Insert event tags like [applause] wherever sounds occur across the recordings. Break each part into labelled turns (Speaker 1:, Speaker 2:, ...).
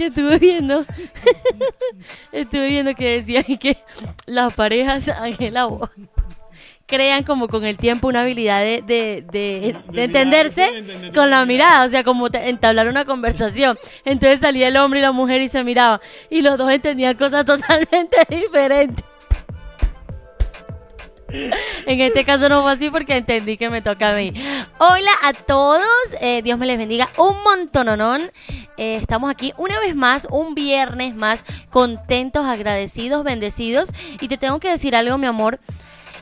Speaker 1: Que estuve viendo, [laughs] estuve viendo que decían que las parejas Ángela crean como con el tiempo una habilidad de, de, de- de entenderse
Speaker 2: sí,
Speaker 1: con la mirada, o sea, como entablar una conversación. Entonces salía el hombre y la mujer y se miraban y los dos entendían cosas [laughs] totalmente diferentes. En este caso no fue así porque entendí que me toca a mí. Hola a todos, eh, Dios me les bendiga un montononón. Eh, estamos aquí una vez más, un viernes más, contentos, agradecidos, bendecidos. Y te tengo que decir algo, mi amor,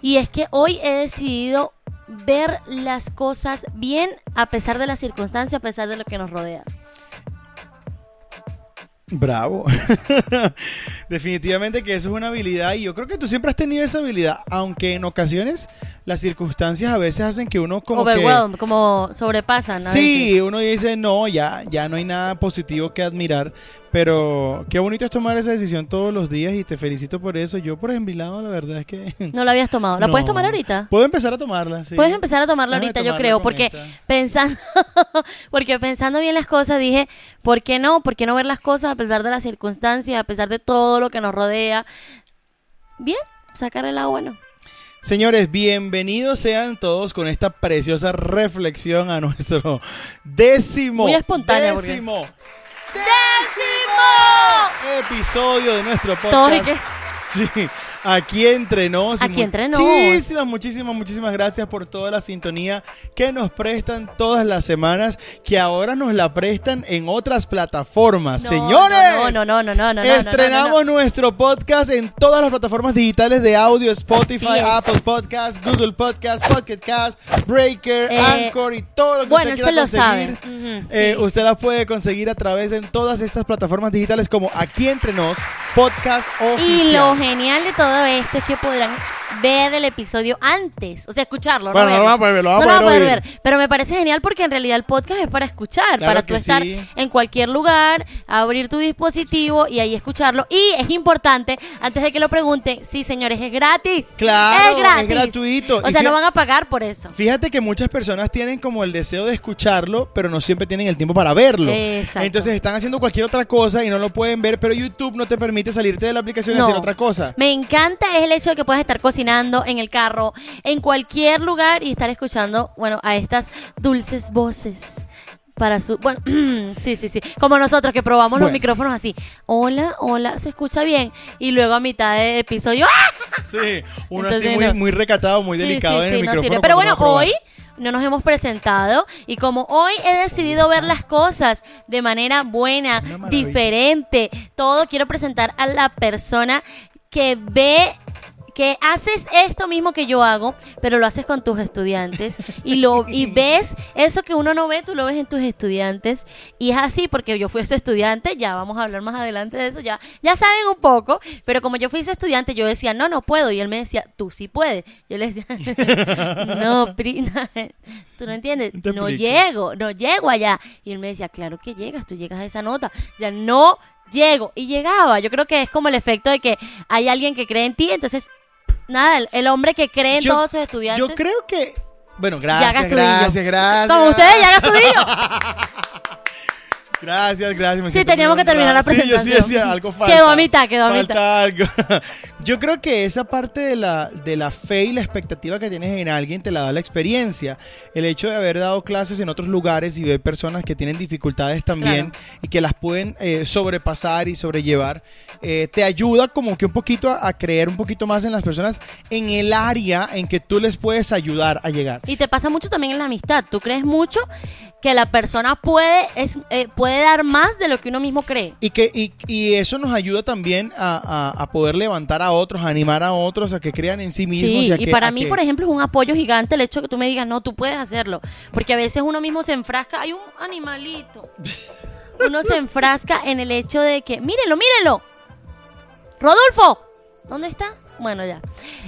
Speaker 1: y es que hoy he decidido ver las cosas bien a pesar de las circunstancias, a pesar de lo que nos rodea.
Speaker 2: Bravo. [laughs] Definitivamente que eso es una habilidad y yo creo que tú siempre has tenido esa habilidad, aunque en ocasiones las circunstancias a veces hacen que uno como que...
Speaker 1: Como sobrepasan. a
Speaker 2: Sí,
Speaker 1: veces.
Speaker 2: uno dice, no, ya, ya no hay nada positivo que admirar, pero qué bonito es tomar esa decisión todos los días y te felicito por eso. Yo por lado, la verdad es que... [laughs]
Speaker 1: No la habías tomado. ¿La
Speaker 2: No.
Speaker 1: puedes tomar ahorita?
Speaker 2: Puedo empezar a tomarla, sí.
Speaker 1: Puedes empezar a tomarla
Speaker 2: Déjame
Speaker 1: ahorita, yo creo, porque
Speaker 2: esta.
Speaker 1: pensando, [laughs] porque pensando bien las cosas dije, ¿por qué no? ¿Por qué no ver las cosas a pesar de las circunstancias, a pesar de todo lo que nos rodea? Bien, sacar el agua, bueno.
Speaker 2: Señores, bienvenidos sean todos con esta preciosa reflexión a nuestro [laughs] décimo,
Speaker 1: Muy espontánea, porque-
Speaker 2: décimo Episodio de nuestro
Speaker 1: Todos y
Speaker 2: podcast. Sí, aquí entre nos.
Speaker 1: Aquí entre nos.
Speaker 2: Muchísimas, muchísimas, muchísimas gracias por toda la sintonía que nos prestan todas las semanas, que ahora nos la prestan en otras plataformas.
Speaker 1: No,
Speaker 2: Señores,
Speaker 1: No, no, no, no, no, no,
Speaker 2: Estrenamos nuestro podcast en todas las plataformas digitales de audio, Spotify. Apple Podcast, Google Podcast, Pocket Cast, Breaker,
Speaker 1: Eh,
Speaker 2: Anchor y todo lo que
Speaker 1: bueno,
Speaker 2: usted quiera
Speaker 1: se lo sabe.
Speaker 2: conseguir. Eh,
Speaker 1: sí.
Speaker 2: usted la puede conseguir a través de todas estas plataformas digitales como Aquí Entre Nos, Podcast Oficial.
Speaker 1: Y lo genial de todo esto es que podrán ver el episodio antes, o sea, escucharlo.
Speaker 2: Bueno, no van a ver, lo van a
Speaker 1: No
Speaker 2: poder
Speaker 1: ver, pero me parece genial porque en realidad el podcast es para escuchar,
Speaker 2: Claro
Speaker 1: para tú estar
Speaker 2: sí.
Speaker 1: en cualquier lugar, abrir tu dispositivo y ahí escucharlo. Y es importante, antes de que lo pregunten, sí, señores, es gratis.
Speaker 2: Claro,
Speaker 1: es gratis.
Speaker 2: es gratuito.
Speaker 1: O
Speaker 2: Y
Speaker 1: sea, no van a pagar por eso.
Speaker 2: Fíjate que muchas personas tienen como el deseo de escucharlo, pero no siempre tienen el tiempo para verlo.
Speaker 1: Exacto.
Speaker 2: Entonces están haciendo cualquier otra cosa y no lo pueden ver, pero YouTube no te permite salirte de la aplicación y hacer otra cosa.
Speaker 1: Me encanta es el hecho de que puedas estar cocinando en el carro, en cualquier lugar y estar escuchando, bueno, a estas dulces voces. Para su. Bueno, [clears throat] sí, sí, sí. Como nosotros que probamos los micrófonos así. Hola, hola, se escucha bien. Y luego a mitad de episodio. ¡ah!
Speaker 2: Sí, uno
Speaker 1: Entonces,
Speaker 2: así muy,
Speaker 1: no.
Speaker 2: muy recatado, muy
Speaker 1: Sí,
Speaker 2: delicado
Speaker 1: sí,
Speaker 2: en
Speaker 1: sí,
Speaker 2: el
Speaker 1: no
Speaker 2: micrófono.
Speaker 1: sirve. Pero bueno, hoy no nos hemos presentado y como hoy he decidido ver las cosas de manera buena, diferente, todo quiero presentar a la persona que ve que haces esto mismo que yo hago, pero lo haces con tus estudiantes y lo y [laughs] ves eso que uno no ve, tú lo ves en tus estudiantes y es así porque yo fui su estudiante, ya vamos a hablar más adelante de eso, ya ya saben un poco, pero como yo fui su estudiante, yo decía, "No, no puedo" y él me decía, "Tú sí puedes." Yo le decía, [laughs] "No, Pri, [laughs] no, tú no entiendes, no llego, no llego allá." Y él me decía, "Claro que llegas, tú llegas a esa nota." Ya no llego y llegaba. Yo creo que es como el efecto de que hay alguien que cree en ti, entonces nada, el, el hombre que cree en
Speaker 2: Yo-
Speaker 1: todos sus estudiantes.
Speaker 2: Yo creo que. Bueno, gracias,
Speaker 1: Astudillo.
Speaker 2: gracias, gracias.
Speaker 1: Como ustedes, ya Astudillo. [laughs]
Speaker 2: Gracias, gracias. me
Speaker 1: Sí,
Speaker 2: siento
Speaker 1: teníamos
Speaker 2: muy
Speaker 1: que terminar la
Speaker 2: honrado. Sí, yo sí
Speaker 1: presentación.
Speaker 2: decía, algo falta.
Speaker 1: Quedó a mitad, quedó a
Speaker 2: falta algo. Yo creo que esa parte de la, de la fe y la expectativa que tienes en alguien te la da la experiencia. El hecho de haber dado clases en otros lugares y ver personas que tienen dificultades también y que las pueden eh, sobrepasar y sobrellevar, eh, te ayuda como que un poquito a, a creer un poquito más en las personas en el área en que tú les puedes ayudar a llegar.
Speaker 1: Y te pasa mucho también en la amistad. Tú crees mucho que la persona puede, es, eh, puede dar más de lo que uno mismo cree.
Speaker 2: Y, que, y, y eso nos ayuda también a, a- a poder levantar a otros, a animar a otros a que crean en sí mismos.
Speaker 1: Sí,
Speaker 2: a
Speaker 1: y
Speaker 2: que-
Speaker 1: para
Speaker 2: a
Speaker 1: mí,
Speaker 2: que-
Speaker 1: por ejemplo, es un apoyo gigante el hecho de que tú me digas, no, tú puedes hacerlo. Porque a veces uno mismo se enfrasca, hay un animalito. [laughs] Uno se enfrasca en el hecho de que, mírenlo, mírenlo. Rodolfo, ¿dónde está? Bueno, ya.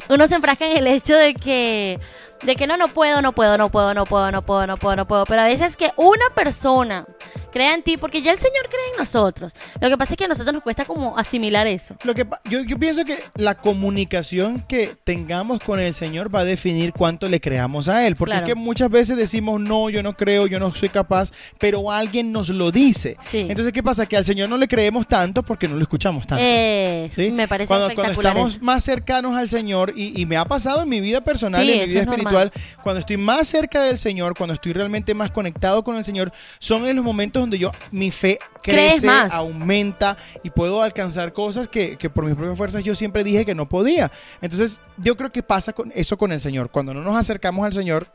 Speaker 1: Uno se enfrasca en el hecho de que, de que no, no puedo, no puedo, no puedo, no puedo, no puedo, no puedo, no puedo. Pero a veces que una persona crea en ti, porque ya el Señor cree en nosotros. Lo que pasa es que a nosotros nos cuesta como asimilar eso.
Speaker 2: Lo que yo, yo pienso que la comunicación que tengamos con el Señor va a definir cuánto le creamos a Él. Porque
Speaker 1: Claro.
Speaker 2: es que muchas veces decimos, no, yo no creo, yo no soy capaz, pero alguien nos lo dice.
Speaker 1: Sí.
Speaker 2: Entonces, ¿qué pasa? Que al Señor no le creemos tanto porque no lo escuchamos tanto.
Speaker 1: Eh,
Speaker 2: ¿sí?
Speaker 1: Me parece
Speaker 2: cuando, cuando
Speaker 1: espectacular.
Speaker 2: estamos
Speaker 1: eso.
Speaker 2: más cercanos al Señor, y, y me ha pasado en mi vida personal,
Speaker 1: Sí,
Speaker 2: y en mi vida
Speaker 1: es
Speaker 2: espiritual, cuando estoy más cerca del Señor, cuando estoy realmente más conectado con el Señor, son en los momentos donde yo mi fe crece,
Speaker 1: más.
Speaker 2: aumenta y puedo alcanzar cosas que, que por mis propias fuerzas yo siempre dije que no podía. Entonces, yo creo que pasa con eso con el Señor. Cuando no nos acercamos al Señor,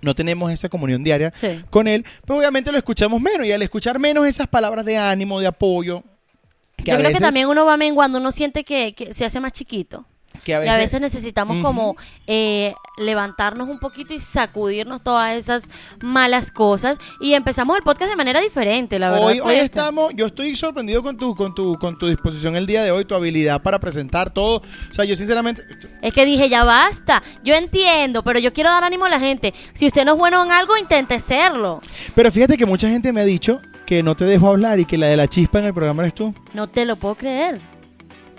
Speaker 2: no tenemos esa comunión diaria
Speaker 1: Sí.
Speaker 2: con Él, pues obviamente lo escuchamos menos. Y al escuchar menos esas palabras de ánimo, de apoyo, que
Speaker 1: Yo creo que también uno va menguando, uno siente que, que se hace más chiquito.
Speaker 2: Que a
Speaker 1: y a veces necesitamos como eh, levantarnos un poquito y sacudirnos todas esas malas cosas. Y empezamos el podcast de manera diferente, la verdad.
Speaker 2: Hoy, hoy
Speaker 1: esta.
Speaker 2: estamos, yo estoy sorprendido con tu, con tu, con tu disposición el día de hoy, tu habilidad para presentar todo. O sea, yo sinceramente,
Speaker 1: Es que dije, ya basta. Yo entiendo, pero yo quiero dar ánimo a la gente. Si usted no es bueno en algo, intente serlo.
Speaker 2: pero fíjate que mucha gente me ha dicho que no te dejo hablar y que la de la chispa en el programa eres tú.
Speaker 1: No te lo puedo creer.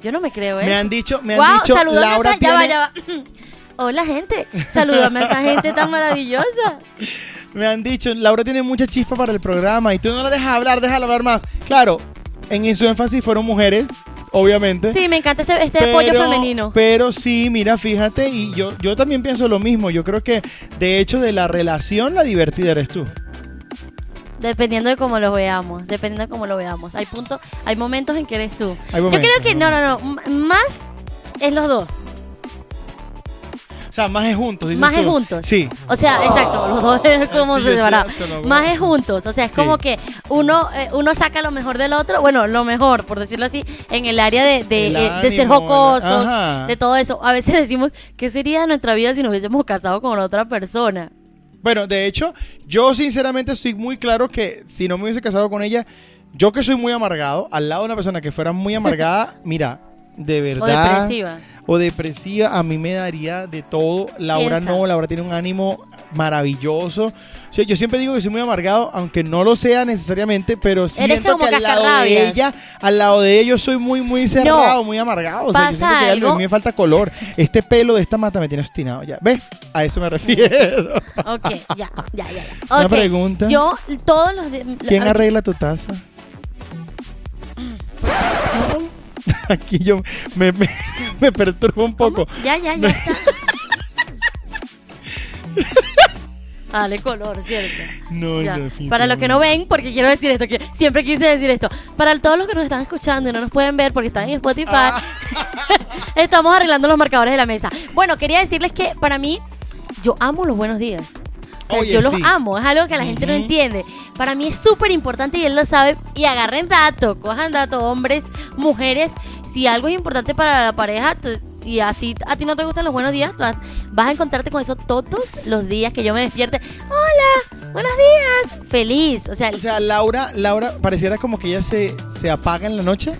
Speaker 1: Yo no me creo, ¿eh?
Speaker 2: Me han dicho, me han dicho, Laura
Speaker 1: esa- ya va,
Speaker 2: tiene-
Speaker 1: ya va. [laughs] Hola, gente. Salúdame a esa gente tan maravillosa. [laughs]
Speaker 2: me han dicho, Laura tiene mucha chispa para el programa y tú no la dejas hablar, déjala hablar más. Claro, en su énfasis fueron mujeres, obviamente.
Speaker 1: Sí, me encanta este, este pollo femenino.
Speaker 2: Pero sí, mira, fíjate, y yo, yo también pienso lo mismo. Yo creo que, de hecho, de la relación, la divertida eres tú.
Speaker 1: Dependiendo de cómo lo veamos, dependiendo de cómo lo veamos. Hay puntos, hay momentos en que eres tú.
Speaker 2: Hay
Speaker 1: Yo
Speaker 2: momentos,
Speaker 1: creo que no, no, no, m- más es los dos.
Speaker 2: O sea, más es juntos. dices
Speaker 1: Más es
Speaker 2: tú.
Speaker 1: juntos.
Speaker 2: Sí.
Speaker 1: O sea, exacto, los dos es como
Speaker 2: Sí, yo sé
Speaker 1: separado.
Speaker 2: eso, no,
Speaker 1: Más es juntos, o sea, es
Speaker 2: Sí.
Speaker 1: como que uno eh, uno saca lo mejor del otro, bueno, lo mejor, por decirlo así, en el área de, de,
Speaker 2: El
Speaker 1: eh, de ser
Speaker 2: ánimo,
Speaker 1: jocosos,
Speaker 2: ajá.
Speaker 1: de todo eso. A veces [laughs] decimos, ¿qué sería de nuestra vida si nos hubiésemos casado con otra persona?
Speaker 2: Bueno, de hecho, yo sinceramente estoy muy claro que si no me hubiese casado con ella, yo que soy muy amargado, al lado de una persona que fuera muy amargada, [laughs] mira, de
Speaker 1: O
Speaker 2: verdad.
Speaker 1: depresiva.
Speaker 2: O depresiva, a mí me daría de todo. Laura
Speaker 1: Piensa.
Speaker 2: no, Laura tiene un ánimo maravilloso. O sea, yo siempre digo que soy muy amargado, aunque no lo sea necesariamente, pero siento que al lado de ella, al lado de ella yo soy muy, muy cerrado, muy amargado. O sea, yo
Speaker 1: pasa
Speaker 2: siento que algo, a mí me falta color. Este pelo de esta mata me tiene obstinado ya. ¿Ves? A eso me refiero.
Speaker 1: Ok, ya, ya, ya. ya.
Speaker 2: Una pregunta.
Speaker 1: Yo todos los de-
Speaker 2: ¿Quién arregla tu taza? [clears throat] [laughs] Aquí yo me, me, [laughs] me perturbo un
Speaker 1: ¿Cómo?
Speaker 2: poco.
Speaker 1: Ya, ya, ya está. [laughs] Dale color, ¿cierto?
Speaker 2: No,
Speaker 1: Ya.
Speaker 2: no,
Speaker 1: Para los que no ven, porque quiero decir esto, que siempre quise decir esto. Para todos los que nos están escuchando y no nos pueden ver porque están en Spotify,
Speaker 2: Ah.
Speaker 1: estamos arreglando los marcadores de la mesa. Bueno, quería decirles que para mí, yo amo los buenos días. O sea,
Speaker 2: Oye,
Speaker 1: yo los
Speaker 2: sí.
Speaker 1: amo, es algo que la gente no entiende. Para mí es súper importante y él lo sabe. Y agarren dato, cojan dato, hombres, mujeres. Si algo es importante para la pareja y así a ti no te gustan los buenos días, vas a encontrarte con eso todos los días que yo me despierte. Hola, buenos días. Feliz. O sea,
Speaker 2: O sea, Laura, Laura pareciera como que ella se, se apaga en la noche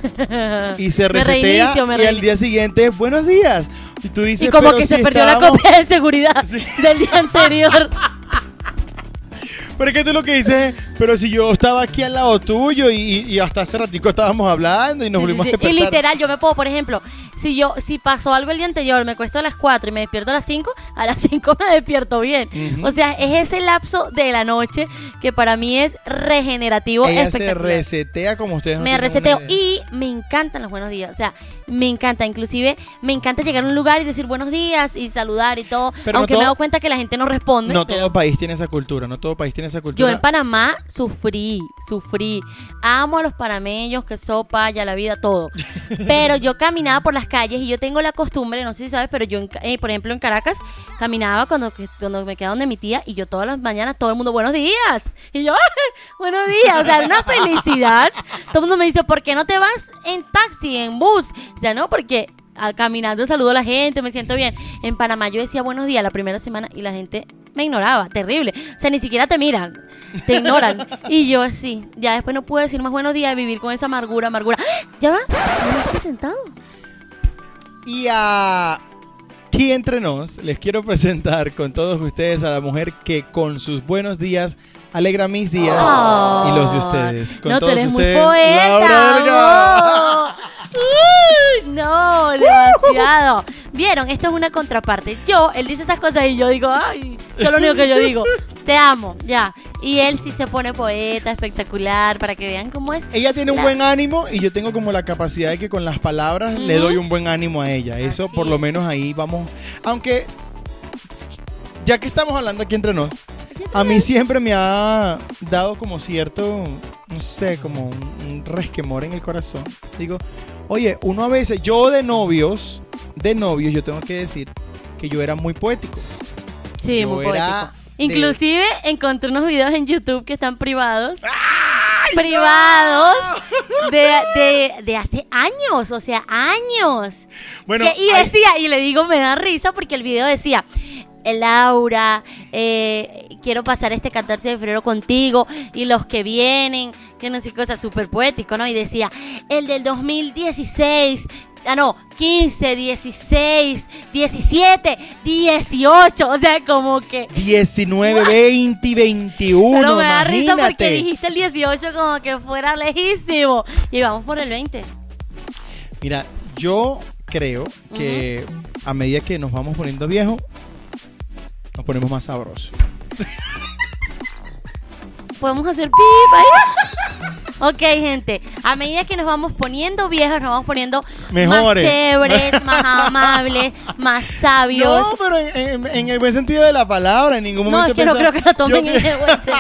Speaker 2: y se [laughs]
Speaker 1: Me
Speaker 2: resetea
Speaker 1: reinicio, me
Speaker 2: y al día siguiente, buenos días. Y tú dices,
Speaker 1: y como
Speaker 2: "Pero
Speaker 1: que
Speaker 2: si
Speaker 1: se perdió la
Speaker 2: estábamos-"
Speaker 1: copia de seguridad [laughs] del día anterior. [laughs]
Speaker 2: Pero es que tú lo que dices, es, pero si yo estaba aquí al lado tuyo y, y hasta hace ratico estábamos hablando y nos
Speaker 1: Sí, sí,
Speaker 2: volvimos
Speaker 1: sí.
Speaker 2: a.
Speaker 1: Y literal, yo me puedo, por ejemplo, si yo si pasó algo el día anterior, me cuesto a las 4 y me despierto a las 5, a las [laughs] 5 me despierto bien. O sea, es ese lapso de la noche que para mí es regenerativo,
Speaker 2: Ella se
Speaker 1: espectacular.
Speaker 2: resetea como ustedes no
Speaker 1: me reseteo y me encantan los buenos días. O sea, me encanta. Inclusive me encanta llegar a un lugar y decir buenos días y saludar y todo.
Speaker 2: Pero no
Speaker 1: aunque me he dado cuenta que la gente no responde.
Speaker 2: No
Speaker 1: pero-
Speaker 2: todo país tiene esa cultura, no todo país tiene esa
Speaker 1: yo en Panamá sufrí, sufrí. Amo a los panameños, que sopa, ya la vida, todo. Pero yo caminaba por las calles y yo tengo la costumbre, no sé si sabes, pero yo, en eh, por ejemplo, en Caracas caminaba cuando, cuando me quedaba donde mi tía y yo todas las mañanas, todo el mundo, buenos días. Y yo, buenos días. O sea, era una [laughs] felicidad. Todo el mundo me dice, ¿por qué no te vas en taxi, en bus? O sea, no, porque ah, caminando saludo a la gente, me siento bien. En Panamá yo decía buenos días la primera semana y la gente me ignoraba, terrible. O sea, ni siquiera te miran, te ignoran. Y yo así, ya después no pude decir más buenos días, vivir con esa amargura, amargura. ¡Ah! ¿Ya va? ¿No me has presentado?
Speaker 2: Y aquí entre nos, les quiero presentar con todos ustedes a la mujer que con sus buenos días alegra mis días y los de ustedes. Con
Speaker 1: no, tú
Speaker 2: todos
Speaker 1: eres muy poeta. No, demasiado. Vieron, esto es una contraparte. Yo, él dice esas cosas y yo digo, ay, eso es lo único que yo digo. Te amo, ya. Y él sí se pone poeta, espectacular, para que vean cómo es.
Speaker 2: Ella tiene un
Speaker 1: La-
Speaker 2: buen ánimo y yo tengo como la capacidad de que con las palabras le doy un buen ánimo a ella. Eso
Speaker 1: Así
Speaker 2: por lo menos ahí vamos. Aunque, ya que estamos hablando aquí entre nos, a mí siempre me ha dado como cierto, no sé, como un, un resquemor en el corazón. Digo, oye, uno a veces, yo de novios, de novios, yo tengo que decir que yo era muy poético.
Speaker 1: Sí,
Speaker 2: Yo
Speaker 1: muy poético.
Speaker 2: de-
Speaker 1: Inclusive encontré unos videos en YouTube que están privados. privados de, de, de hace años, o sea, años.
Speaker 2: Bueno,
Speaker 1: Que- y
Speaker 2: hay-
Speaker 1: decía, y le digo, me da risa porque el video decía, "Eh, Laura, eh, quiero pasar este 14 de febrero contigo y los que vienen, que no sé, cosas súper poético, ¿no? Y decía, el del 2016, ah, no, 15, 16, 17, 18, o sea, como que...
Speaker 2: 19, 20 y 21.
Speaker 1: Pero me da risa porque dijiste el 18 como que fuera lejísimo. Y vamos por el 20.
Speaker 2: Mira, yo creo que a medida que nos vamos poniendo viejos, nos ponemos más sabrosos.
Speaker 1: Podemos hacer pip ahí. Ok, gente. A medida que nos vamos poniendo viejos, nos vamos poniendo
Speaker 2: Mejores.
Speaker 1: más chéveres, más [laughs] amables, más sabios.
Speaker 2: No, pero en, en- en el buen sentido de la palabra, en ningún
Speaker 1: No,
Speaker 2: momento
Speaker 1: es que no creo que lo tomen
Speaker 2: yo
Speaker 1: en el buen [laughs] sentido.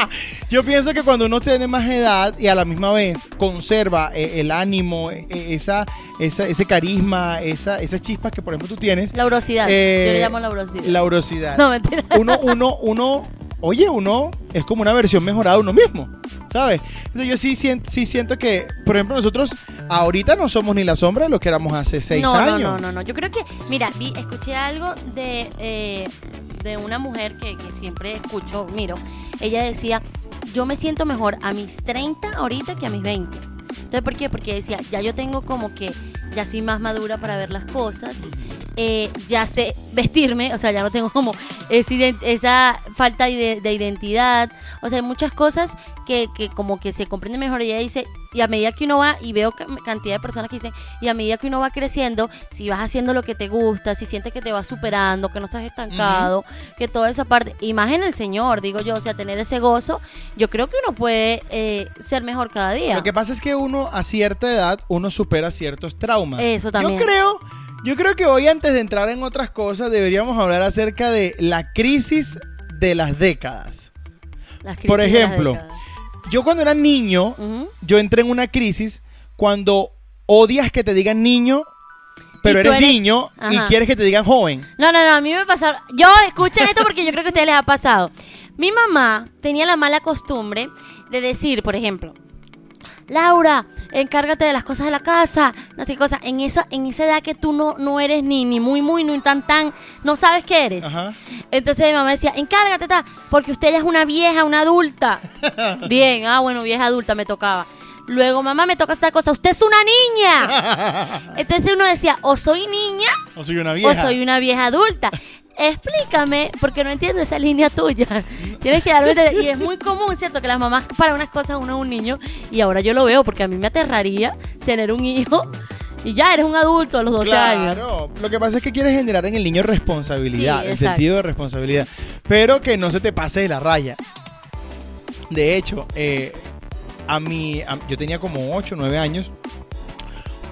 Speaker 2: Yo pienso que cuando uno tiene más edad y a la misma vez conserva eh, el ánimo, eh, esa, esa- ese carisma, esa, esa chispa que por ejemplo tú tienes,
Speaker 1: Laurosidad.
Speaker 2: Eh,
Speaker 1: Yo le llamo laurosidad.
Speaker 2: la urosidad.
Speaker 1: No, mentira.
Speaker 2: uno, uno, uno, oye, uno es como una versión mejorada de uno mismo, ¿sabes? Entonces yo sí siento, sí siento que, por ejemplo, nosotros ahorita no somos ni la sombra de lo que éramos hace seis
Speaker 1: no,
Speaker 2: años.
Speaker 1: No, no, no, no. Yo creo que, mira, vi, escuché algo de, eh, de una mujer que, que siempre escucho, miro. Ella decía, yo me siento mejor a mis 30 ahorita que a mis 20. Entonces, ¿por qué? Porque decía, ya yo tengo como que, ya soy más madura para ver las cosas, eh, ya sé vestirme, o sea, ya no tengo como ident- esa falta de, de identidad, o sea, hay muchas cosas que, que como que se comprenden mejor. Ella dice, y a medida que uno va, y veo ca- cantidad de personas que dicen, y a medida que uno va creciendo, si vas haciendo lo que te gusta, si sientes que te vas superando, que no estás estancado, que toda esa parte, y más en el Señor, digo yo, o sea, tener ese gozo, yo creo que uno puede eh, ser mejor cada día.
Speaker 2: Lo que pasa es que uno a cierta edad uno supera ciertos traumas.
Speaker 1: Eso también.
Speaker 2: Yo creo, yo creo que hoy antes de entrar en otras cosas deberíamos hablar acerca de la crisis de las décadas.
Speaker 1: Las crisis
Speaker 2: por
Speaker 1: de las
Speaker 2: ejemplo,
Speaker 1: décadas.
Speaker 2: Yo cuando era niño, yo entré en una crisis cuando odias que te digan niño, pero eres,
Speaker 1: eres-
Speaker 2: niño y quieres que te digan joven.
Speaker 1: No, no, no, a mí me pasaron. Yo, escuchen esto porque yo creo que a ustedes les ha pasado. Mi mamá tenía la mala costumbre de decir, por ejemplo, Laura, encárgate de las cosas de la casa, no sé qué cosa. En esa, en esa edad que tú no, no eres ni, ni muy, muy, ni tan, tan, no sabes qué eres.
Speaker 2: Ajá.
Speaker 1: Entonces mi mamá decía, encárgate, ta, porque usted ya es una vieja, una adulta. [laughs] Bien, ah, bueno, vieja adulta me tocaba. Luego, mamá, me toca esta cosa, usted es una niña. [laughs] Entonces uno decía, o soy niña
Speaker 2: O soy una
Speaker 1: o
Speaker 2: vieja.
Speaker 1: soy una vieja adulta. Explícame, porque no entiendo esa línea tuya. [laughs] Tienes que darme. de- Y es muy común, ¿cierto? Que las mamás para unas cosas uno es un niño. Y ahora yo lo veo, porque a mí me aterraría tener un hijo y ya eres un adulto a los 12 años.
Speaker 2: Claro, lo que pasa es que quieres generar en el niño responsabilidad,
Speaker 1: Sí,
Speaker 2: el sentido de responsabilidad, pero que no se te pase de la raya. De hecho, eh, a mí, a- yo tenía como 8 o 9 años.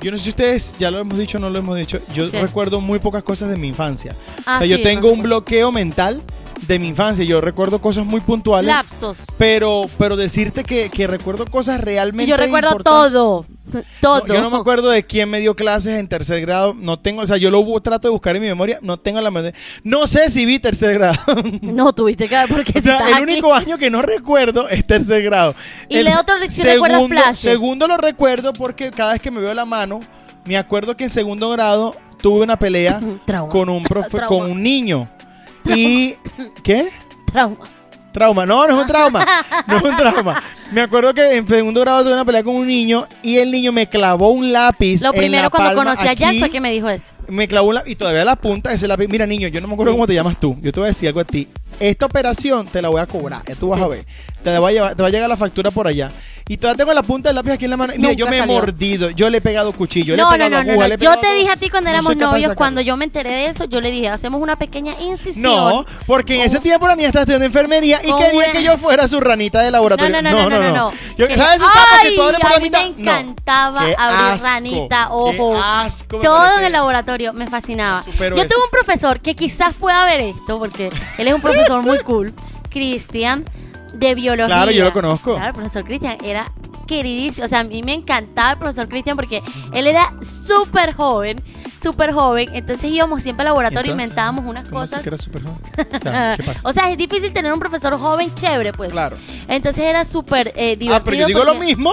Speaker 2: Yo no sé si ustedes ya lo hemos dicho o no lo hemos dicho. Yo
Speaker 1: ¿Qué?
Speaker 2: recuerdo muy pocas cosas de mi infancia.
Speaker 1: Ah,
Speaker 2: o sea, yo
Speaker 1: sí,
Speaker 2: tengo un bloqueo mental de mi infancia. Yo recuerdo cosas muy puntuales.
Speaker 1: Lapsos.
Speaker 2: Pero, pero decirte que, que recuerdo cosas realmente
Speaker 1: Y yo recuerdo todo. [laughs] Todo.
Speaker 2: No, yo no me acuerdo de quién me dio clases en tercer grado. No tengo, o sea, yo lo trato de buscar en mi memoria. No tengo la memoria. No sé si vi tercer grado. [laughs]
Speaker 1: No tuviste que ver porque
Speaker 2: o
Speaker 1: si
Speaker 2: sea, el
Speaker 1: aquí-
Speaker 2: único año que no recuerdo es tercer grado.
Speaker 1: Y
Speaker 2: El
Speaker 1: otro recuerdas
Speaker 2: segundo,
Speaker 1: flashes.
Speaker 2: segundo lo recuerdo porque cada vez que me veo la mano, me acuerdo que en segundo grado tuve una pelea [laughs] con un profe, con un niño. Y ¿qué?
Speaker 1: Trauma.
Speaker 2: Trauma. No, no es un trauma. No es un trauma. Me acuerdo que en segundo grado tuve una pelea con un niño y el niño me clavó un lápiz.
Speaker 1: Lo
Speaker 2: en
Speaker 1: primero
Speaker 2: la
Speaker 1: cuando
Speaker 2: palma
Speaker 1: conocí a Jack
Speaker 2: aquí.
Speaker 1: fue que me dijo eso.
Speaker 2: Me clavó un lápiz y todavía la punta de ese lápiz. Mira, niño, yo no me acuerdo
Speaker 1: Sí.
Speaker 2: cómo te llamas tú. Yo te voy a decir algo a ti. Esta operación te la voy a cobrar. Tú vas
Speaker 1: Sí.
Speaker 2: a ver. Te va a, llevar- te va a llegar la factura por allá. Y todavía tengo la punta del lápiz aquí en la mano. Mira,
Speaker 1: Nunca
Speaker 2: yo me he mordido. Yo le he pegado cuchillo. le he
Speaker 1: No, no,
Speaker 2: pegado
Speaker 1: no, no,
Speaker 2: aguja,
Speaker 1: no. Yo te dije a ti cuando
Speaker 2: No
Speaker 1: éramos novios, cuando yo me enteré de eso, yo le dije, hacemos una pequeña incisión.
Speaker 2: No, porque en ese tiempo la niña estaba estudiando enfermería y
Speaker 1: Con
Speaker 2: quería
Speaker 1: una-
Speaker 2: que yo fuera su ranita de
Speaker 1: No,
Speaker 2: laboratorio.
Speaker 1: no, no, no, no, no.
Speaker 2: Yo- ¿Sabes esos sapos que tú abres por la
Speaker 1: a mí
Speaker 2: mitad?
Speaker 1: me encantaba
Speaker 2: Qué
Speaker 1: abrir
Speaker 2: asco,
Speaker 1: ranita,
Speaker 2: qué
Speaker 1: ojo.
Speaker 2: asco me
Speaker 1: Todo
Speaker 2: parece
Speaker 1: en el laboratorio me fascinaba. Yo tuve un profesor que quizás pueda ver esto, porque él es un profesor [laughs] muy cool, Cristian, de biología.
Speaker 2: Claro, yo lo conozco.
Speaker 1: Claro, el profesor Cristian era queridísimo. O sea, a mí me encantaba el profesor Cristian porque él era súper joven, súper joven. Entonces íbamos siempre al laboratorio
Speaker 2: Entonces,
Speaker 1: inventábamos unas
Speaker 2: ¿cómo así
Speaker 1: cosas.
Speaker 2: que era súper joven? [laughs] O sea, ¿Qué pasa?
Speaker 1: O sea, es difícil tener un profesor joven chévere, pues.
Speaker 2: Claro.
Speaker 1: Entonces era súper eh, divertido.
Speaker 2: Ah, pero yo digo lo mismo.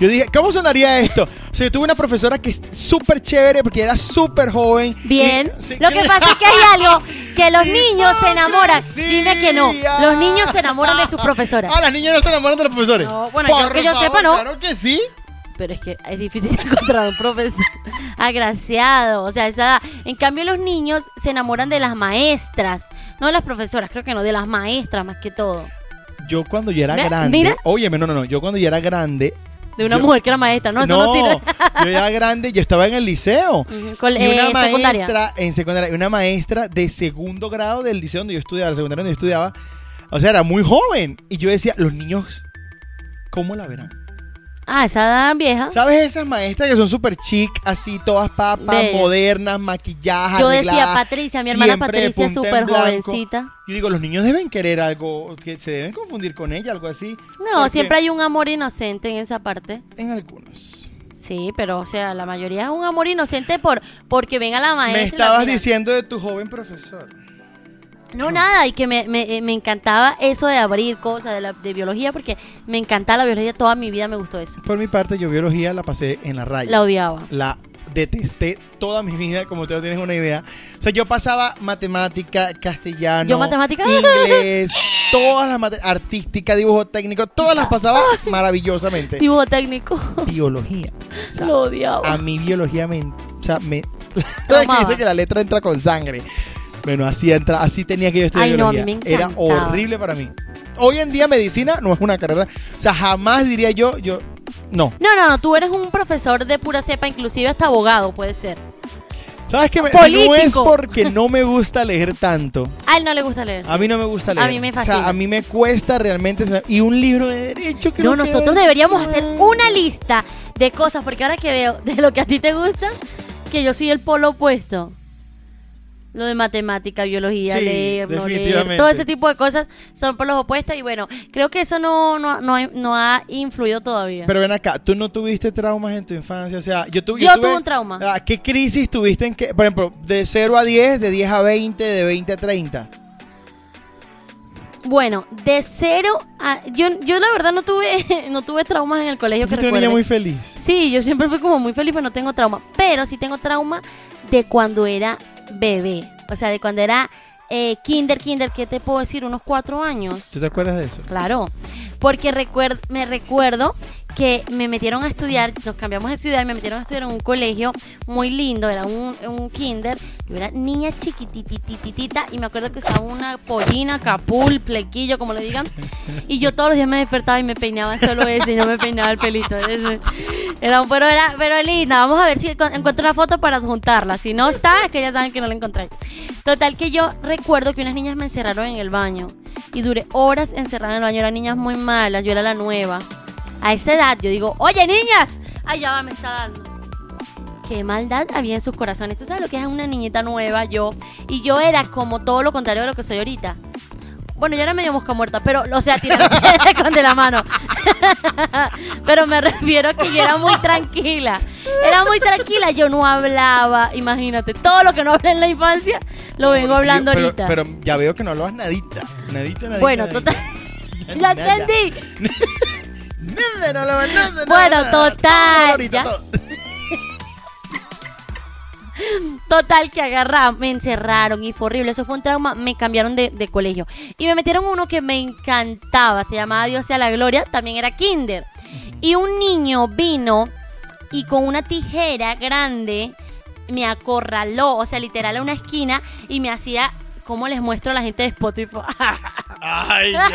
Speaker 2: Yo dije, ¿cómo sonaría esto? O sea, yo tuve una profesora que es súper chévere porque era súper joven.
Speaker 1: Bien.
Speaker 2: Y- sí,
Speaker 1: Lo que pasa es que hay algo que los [laughs] niños se enamoran. Dime que no. Los niños se enamoran de sus [laughs] profesoras.
Speaker 2: Ah, las niñas no se enamoran de los profesores.
Speaker 1: No, bueno, yo que yo
Speaker 2: favor,
Speaker 1: sepa, no.
Speaker 2: Claro que sí.
Speaker 1: Pero es que es difícil [laughs] encontrar un profesor agraciado. O sea, esa edad. En cambio, los niños se enamoran de las maestras. No de las profesoras, creo que no, de las maestras más que todo.
Speaker 2: Yo cuando yo era
Speaker 1: Ve-
Speaker 2: grande.
Speaker 1: mira.
Speaker 2: Óyeme, no, no, no. Yo cuando yo era grande.
Speaker 1: De una
Speaker 2: Yo-
Speaker 1: mujer que era maestra. No, eso no, sirve.
Speaker 2: yo era grande, yo estaba en el liceo. [laughs]
Speaker 1: Col-
Speaker 2: y una
Speaker 1: eh,
Speaker 2: maestra
Speaker 1: secundaria.
Speaker 2: en secundaria, una maestra de segundo grado del liceo donde yo estudiaba, la secundaria donde yo estudiaba, o sea, era muy joven. Y yo decía, los niños, ¿cómo la verán?
Speaker 1: Ah, esa vieja.
Speaker 2: ¿Sabes esas maestras que son súper chic, así, todas papas,
Speaker 1: Bellas.
Speaker 2: modernas, maquilladas,
Speaker 1: Yo decía, Patricia, mi hermana
Speaker 2: siempre de
Speaker 1: Patricia,
Speaker 2: punta en
Speaker 1: súper
Speaker 2: blanco?
Speaker 1: jovencita.
Speaker 2: Yo digo, los niños deben querer algo, que se deben confundir con ella, algo así.
Speaker 1: No,
Speaker 2: Porque
Speaker 1: siempre hay un amor inocente en esa parte.
Speaker 2: En algunos.
Speaker 1: Sí, pero o sea, la mayoría es un amor inocente por porque ven a la maestra.
Speaker 2: Me
Speaker 1: la
Speaker 2: estabas
Speaker 1: miran.
Speaker 2: diciendo de tu joven profesor.
Speaker 1: No, nada, y que me, me, eh, me encantaba eso de abrir cosas de, la, de biología, porque me encantaba la biología, toda mi vida me gustó eso.
Speaker 2: Por mi parte, yo biología la pasé en la raya.
Speaker 1: La odiaba.
Speaker 2: la detesté toda mi vida, como ustedes no tienen una idea. O sea, yo pasaba matemática, castellano,
Speaker 1: ¿Yo matemática?
Speaker 2: inglés, [laughs] todas las materias, artística, dibujo técnico, todas las pasaba [laughs] maravillosamente.
Speaker 1: Dibujo técnico.
Speaker 2: Biología. [laughs] O sea,
Speaker 1: Lo odiaba.
Speaker 2: a mi biología me, o sea, me
Speaker 1: Lo
Speaker 2: ¿Sabes que dice que la letra entra con sangre? Bueno, así entra, así tenía que yo estudiar
Speaker 1: Ay, no, a mí
Speaker 2: biología.
Speaker 1: me
Speaker 2: Era horrible para mí. Hoy en día medicina no es una carrera, o sea, jamás diría yo, yo no.
Speaker 1: No, no, no, tú eres un profesor de pura cepa, inclusive hasta abogado puede ser.
Speaker 2: ¿Sabes qué?
Speaker 1: Político.
Speaker 2: No es porque no me gusta leer tanto.
Speaker 1: A él no le gusta leer.
Speaker 2: A mí no me gusta
Speaker 1: A
Speaker 2: leer.
Speaker 1: mí me
Speaker 2: O
Speaker 1: fascina.
Speaker 2: sea, a mí me cuesta realmente. Y un libro de derecho que
Speaker 1: No, nosotros deberíamos hacer una lista de cosas, porque ahora que veo de lo que a ti te gusta, que yo soy el polo opuesto. Lo de matemática, biología,
Speaker 2: Sí,
Speaker 1: leer, no leer, todo ese tipo de cosas son polos opuestos y bueno, creo que eso no, no, no, ha- no ha influido todavía.
Speaker 2: Pero ven acá, tú no tuviste traumas en tu infancia. O sea, yo, tu-
Speaker 1: Yo
Speaker 2: tuve-
Speaker 1: tuve un trauma.
Speaker 2: Ah, ¿Qué crisis tuviste en qué? Por ejemplo, de 0 a 10, de 10 a 20, de 20 a 30.
Speaker 1: Bueno, de cero a... Yo, yo la verdad no tuve, [laughs] no tuve traumas en el colegio que recuerde.
Speaker 2: muy feliz.
Speaker 1: Sí, yo siempre fui como muy feliz, pero no tengo trauma. Pero sí tengo trauma de cuando era bebé. O sea, de cuando era eh, kinder, kinder, ¿qué te puedo decir? Unos cuatro años.
Speaker 2: ¿Tú te acuerdas de eso?
Speaker 1: Claro. Porque recuer- me recuerdo que me metieron a estudiar, nos cambiamos de ciudad y me metieron a estudiar en un colegio muy lindo, era un, un kinder. Yo era niña chiquititititita y me acuerdo que usaba una pollina, capul, plequillo, como le digan. Y yo todos los días me despertaba y me peinaba solo ese y no me peinaba el pelito. ese. Era, pero era pero linda. Vamos a ver si encu- encuentro una foto para adjuntarla. Si no está, es que ya saben que no la encontré. Total que yo recuerdo que unas niñas me encerraron en el baño y duré horas encerrada en el baño. Eran niñas muy malas, yo era la nueva. A esa edad yo digo, oye niñas, ay ya va, me está dando. Qué maldad había en sus corazones. Tú sabes lo que es una niñita nueva, yo. Y yo era como todo lo contrario de lo que soy ahorita. Bueno, ya era medio mosca muerta, pero, o sea, piedras [laughs] con de la mano. [laughs] pero me refiero a que yo era muy tranquila. Era muy tranquila, yo no hablaba, imagínate. Todo lo que no hablé en la infancia, lo vengo hablando
Speaker 2: Pero-
Speaker 1: ahorita.
Speaker 2: Pero, ya veo que no lo has nadita. Nadita, nadita.
Speaker 1: bueno,
Speaker 2: nadita.
Speaker 1: total. [laughs] ya entendí. Bueno, total, ya. [laughs] Total, que agarraron, me encerraron y fue horrible. Eso fue un trauma. Me cambiaron de, de colegio. Y me metieron uno que me encantaba. Se llamaba Dios sea la gloria. También era Kinder. Y un niño vino y con una tijera grande me acorraló. O sea, literal a una esquina y me hacía. ¿Cómo les muestro a la gente de Spotify?
Speaker 2: Ay, ya,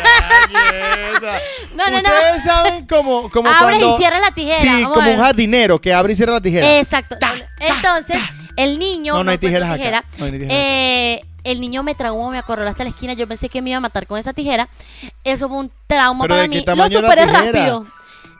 Speaker 2: quieta. [laughs]
Speaker 1: No, no, no.
Speaker 2: Ustedes saben como, como
Speaker 1: Abres
Speaker 2: cuando...
Speaker 1: y cierras la tijera.
Speaker 2: Sí,
Speaker 1: Vamos
Speaker 2: como un jardinero que abre y cierra la tijera.
Speaker 1: Exacto. Entonces, el niño.
Speaker 2: No, no hay tijeras acá.
Speaker 1: tijera.
Speaker 2: No hay tijeras
Speaker 1: Eh, el niño me traumó, me acorraló hasta la esquina. Yo pensé que me iba a matar con esa tijera. Eso fue un trauma
Speaker 2: ¿Pero
Speaker 1: para
Speaker 2: de qué
Speaker 1: mí. Lo superé rápido.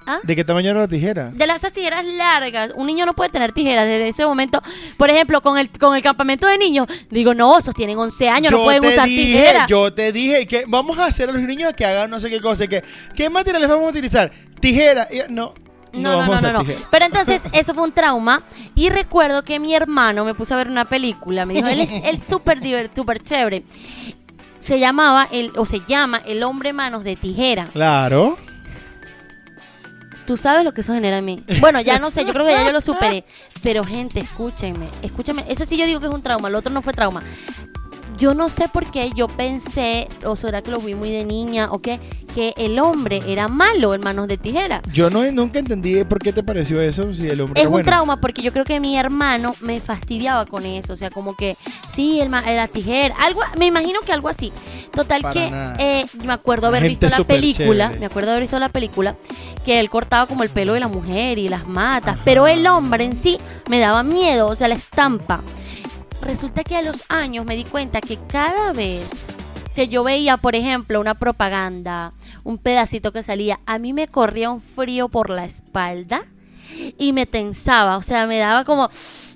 Speaker 1: ¿Ah?
Speaker 2: ¿De qué tamaño era la tijera?
Speaker 1: De las tijeras largas, un niño no puede tener tijeras desde ese momento. Por ejemplo, con el con el campamento de niños, digo, no, esos tienen 11 años, no pueden usar
Speaker 2: dije,
Speaker 1: tijeras.
Speaker 2: Yo te dije que vamos a hacer a los niños que hagan no sé qué cosa. Que, ¿Qué materiales vamos a utilizar? Tijera. No,
Speaker 1: No, no, no, no. Pero entonces, [laughs] eso fue un trauma. Y recuerdo que mi hermano me puso a ver una película. Me dijo, él es el súper súper chévere. Se llamaba, el, o se llama El hombre manos de tijera.
Speaker 2: Claro.
Speaker 1: Tú sabes lo que eso genera en mí. Bueno, ya no sé, yo creo que ya yo lo superé. Pero gente, escúchenme, escúchenme. Eso sí yo digo que es un trauma, lo otro no fue trauma. Yo no sé por qué yo pensé, o será que lo vi muy de niña, o qué, que el hombre era malo en manos de tijera.
Speaker 2: Yo no, nunca entendí por qué te pareció eso. Si el hombre
Speaker 1: Es
Speaker 2: era
Speaker 1: un
Speaker 2: bueno.
Speaker 1: trauma porque yo creo que mi hermano me fastidiaba con eso. O sea, como que, sí, el ma- la tijera. Algo, me imagino que algo así. Total
Speaker 2: Para
Speaker 1: que eh, me acuerdo haber
Speaker 2: Gente
Speaker 1: visto la película.
Speaker 2: chévere.
Speaker 1: Me acuerdo haber visto la película que él cortaba como el pelo de la mujer y las matas. Pero el hombre en sí me daba miedo, o sea, la estampa. Resulta que a los años me di cuenta que cada vez que yo veía, por ejemplo, una propaganda, un pedacito que salía, a mí me corría un frío por la espalda y me tensaba, o sea, me daba como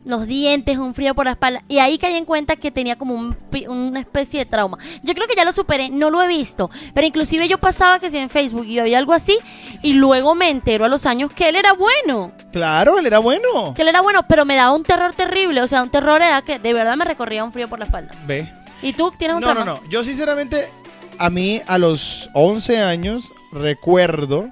Speaker 1: los dientes, un frío por la espalda. Y ahí caí en cuenta que tenía como un una especie de trauma. Yo creo que ya lo superé, no lo he visto, pero inclusive yo pasaba que si en Facebook y había algo así y luego me entero a los años que él era bueno,
Speaker 2: Claro, él era bueno.
Speaker 1: que él era bueno, pero me daba un terror terrible, o sea, un terror era que de verdad me recorría un frío por la espalda.
Speaker 2: Ve.
Speaker 1: ¿Y tú tienes un
Speaker 2: No, no,
Speaker 1: trauma?
Speaker 2: no. Yo sinceramente, a mí a los 11 años recuerdo,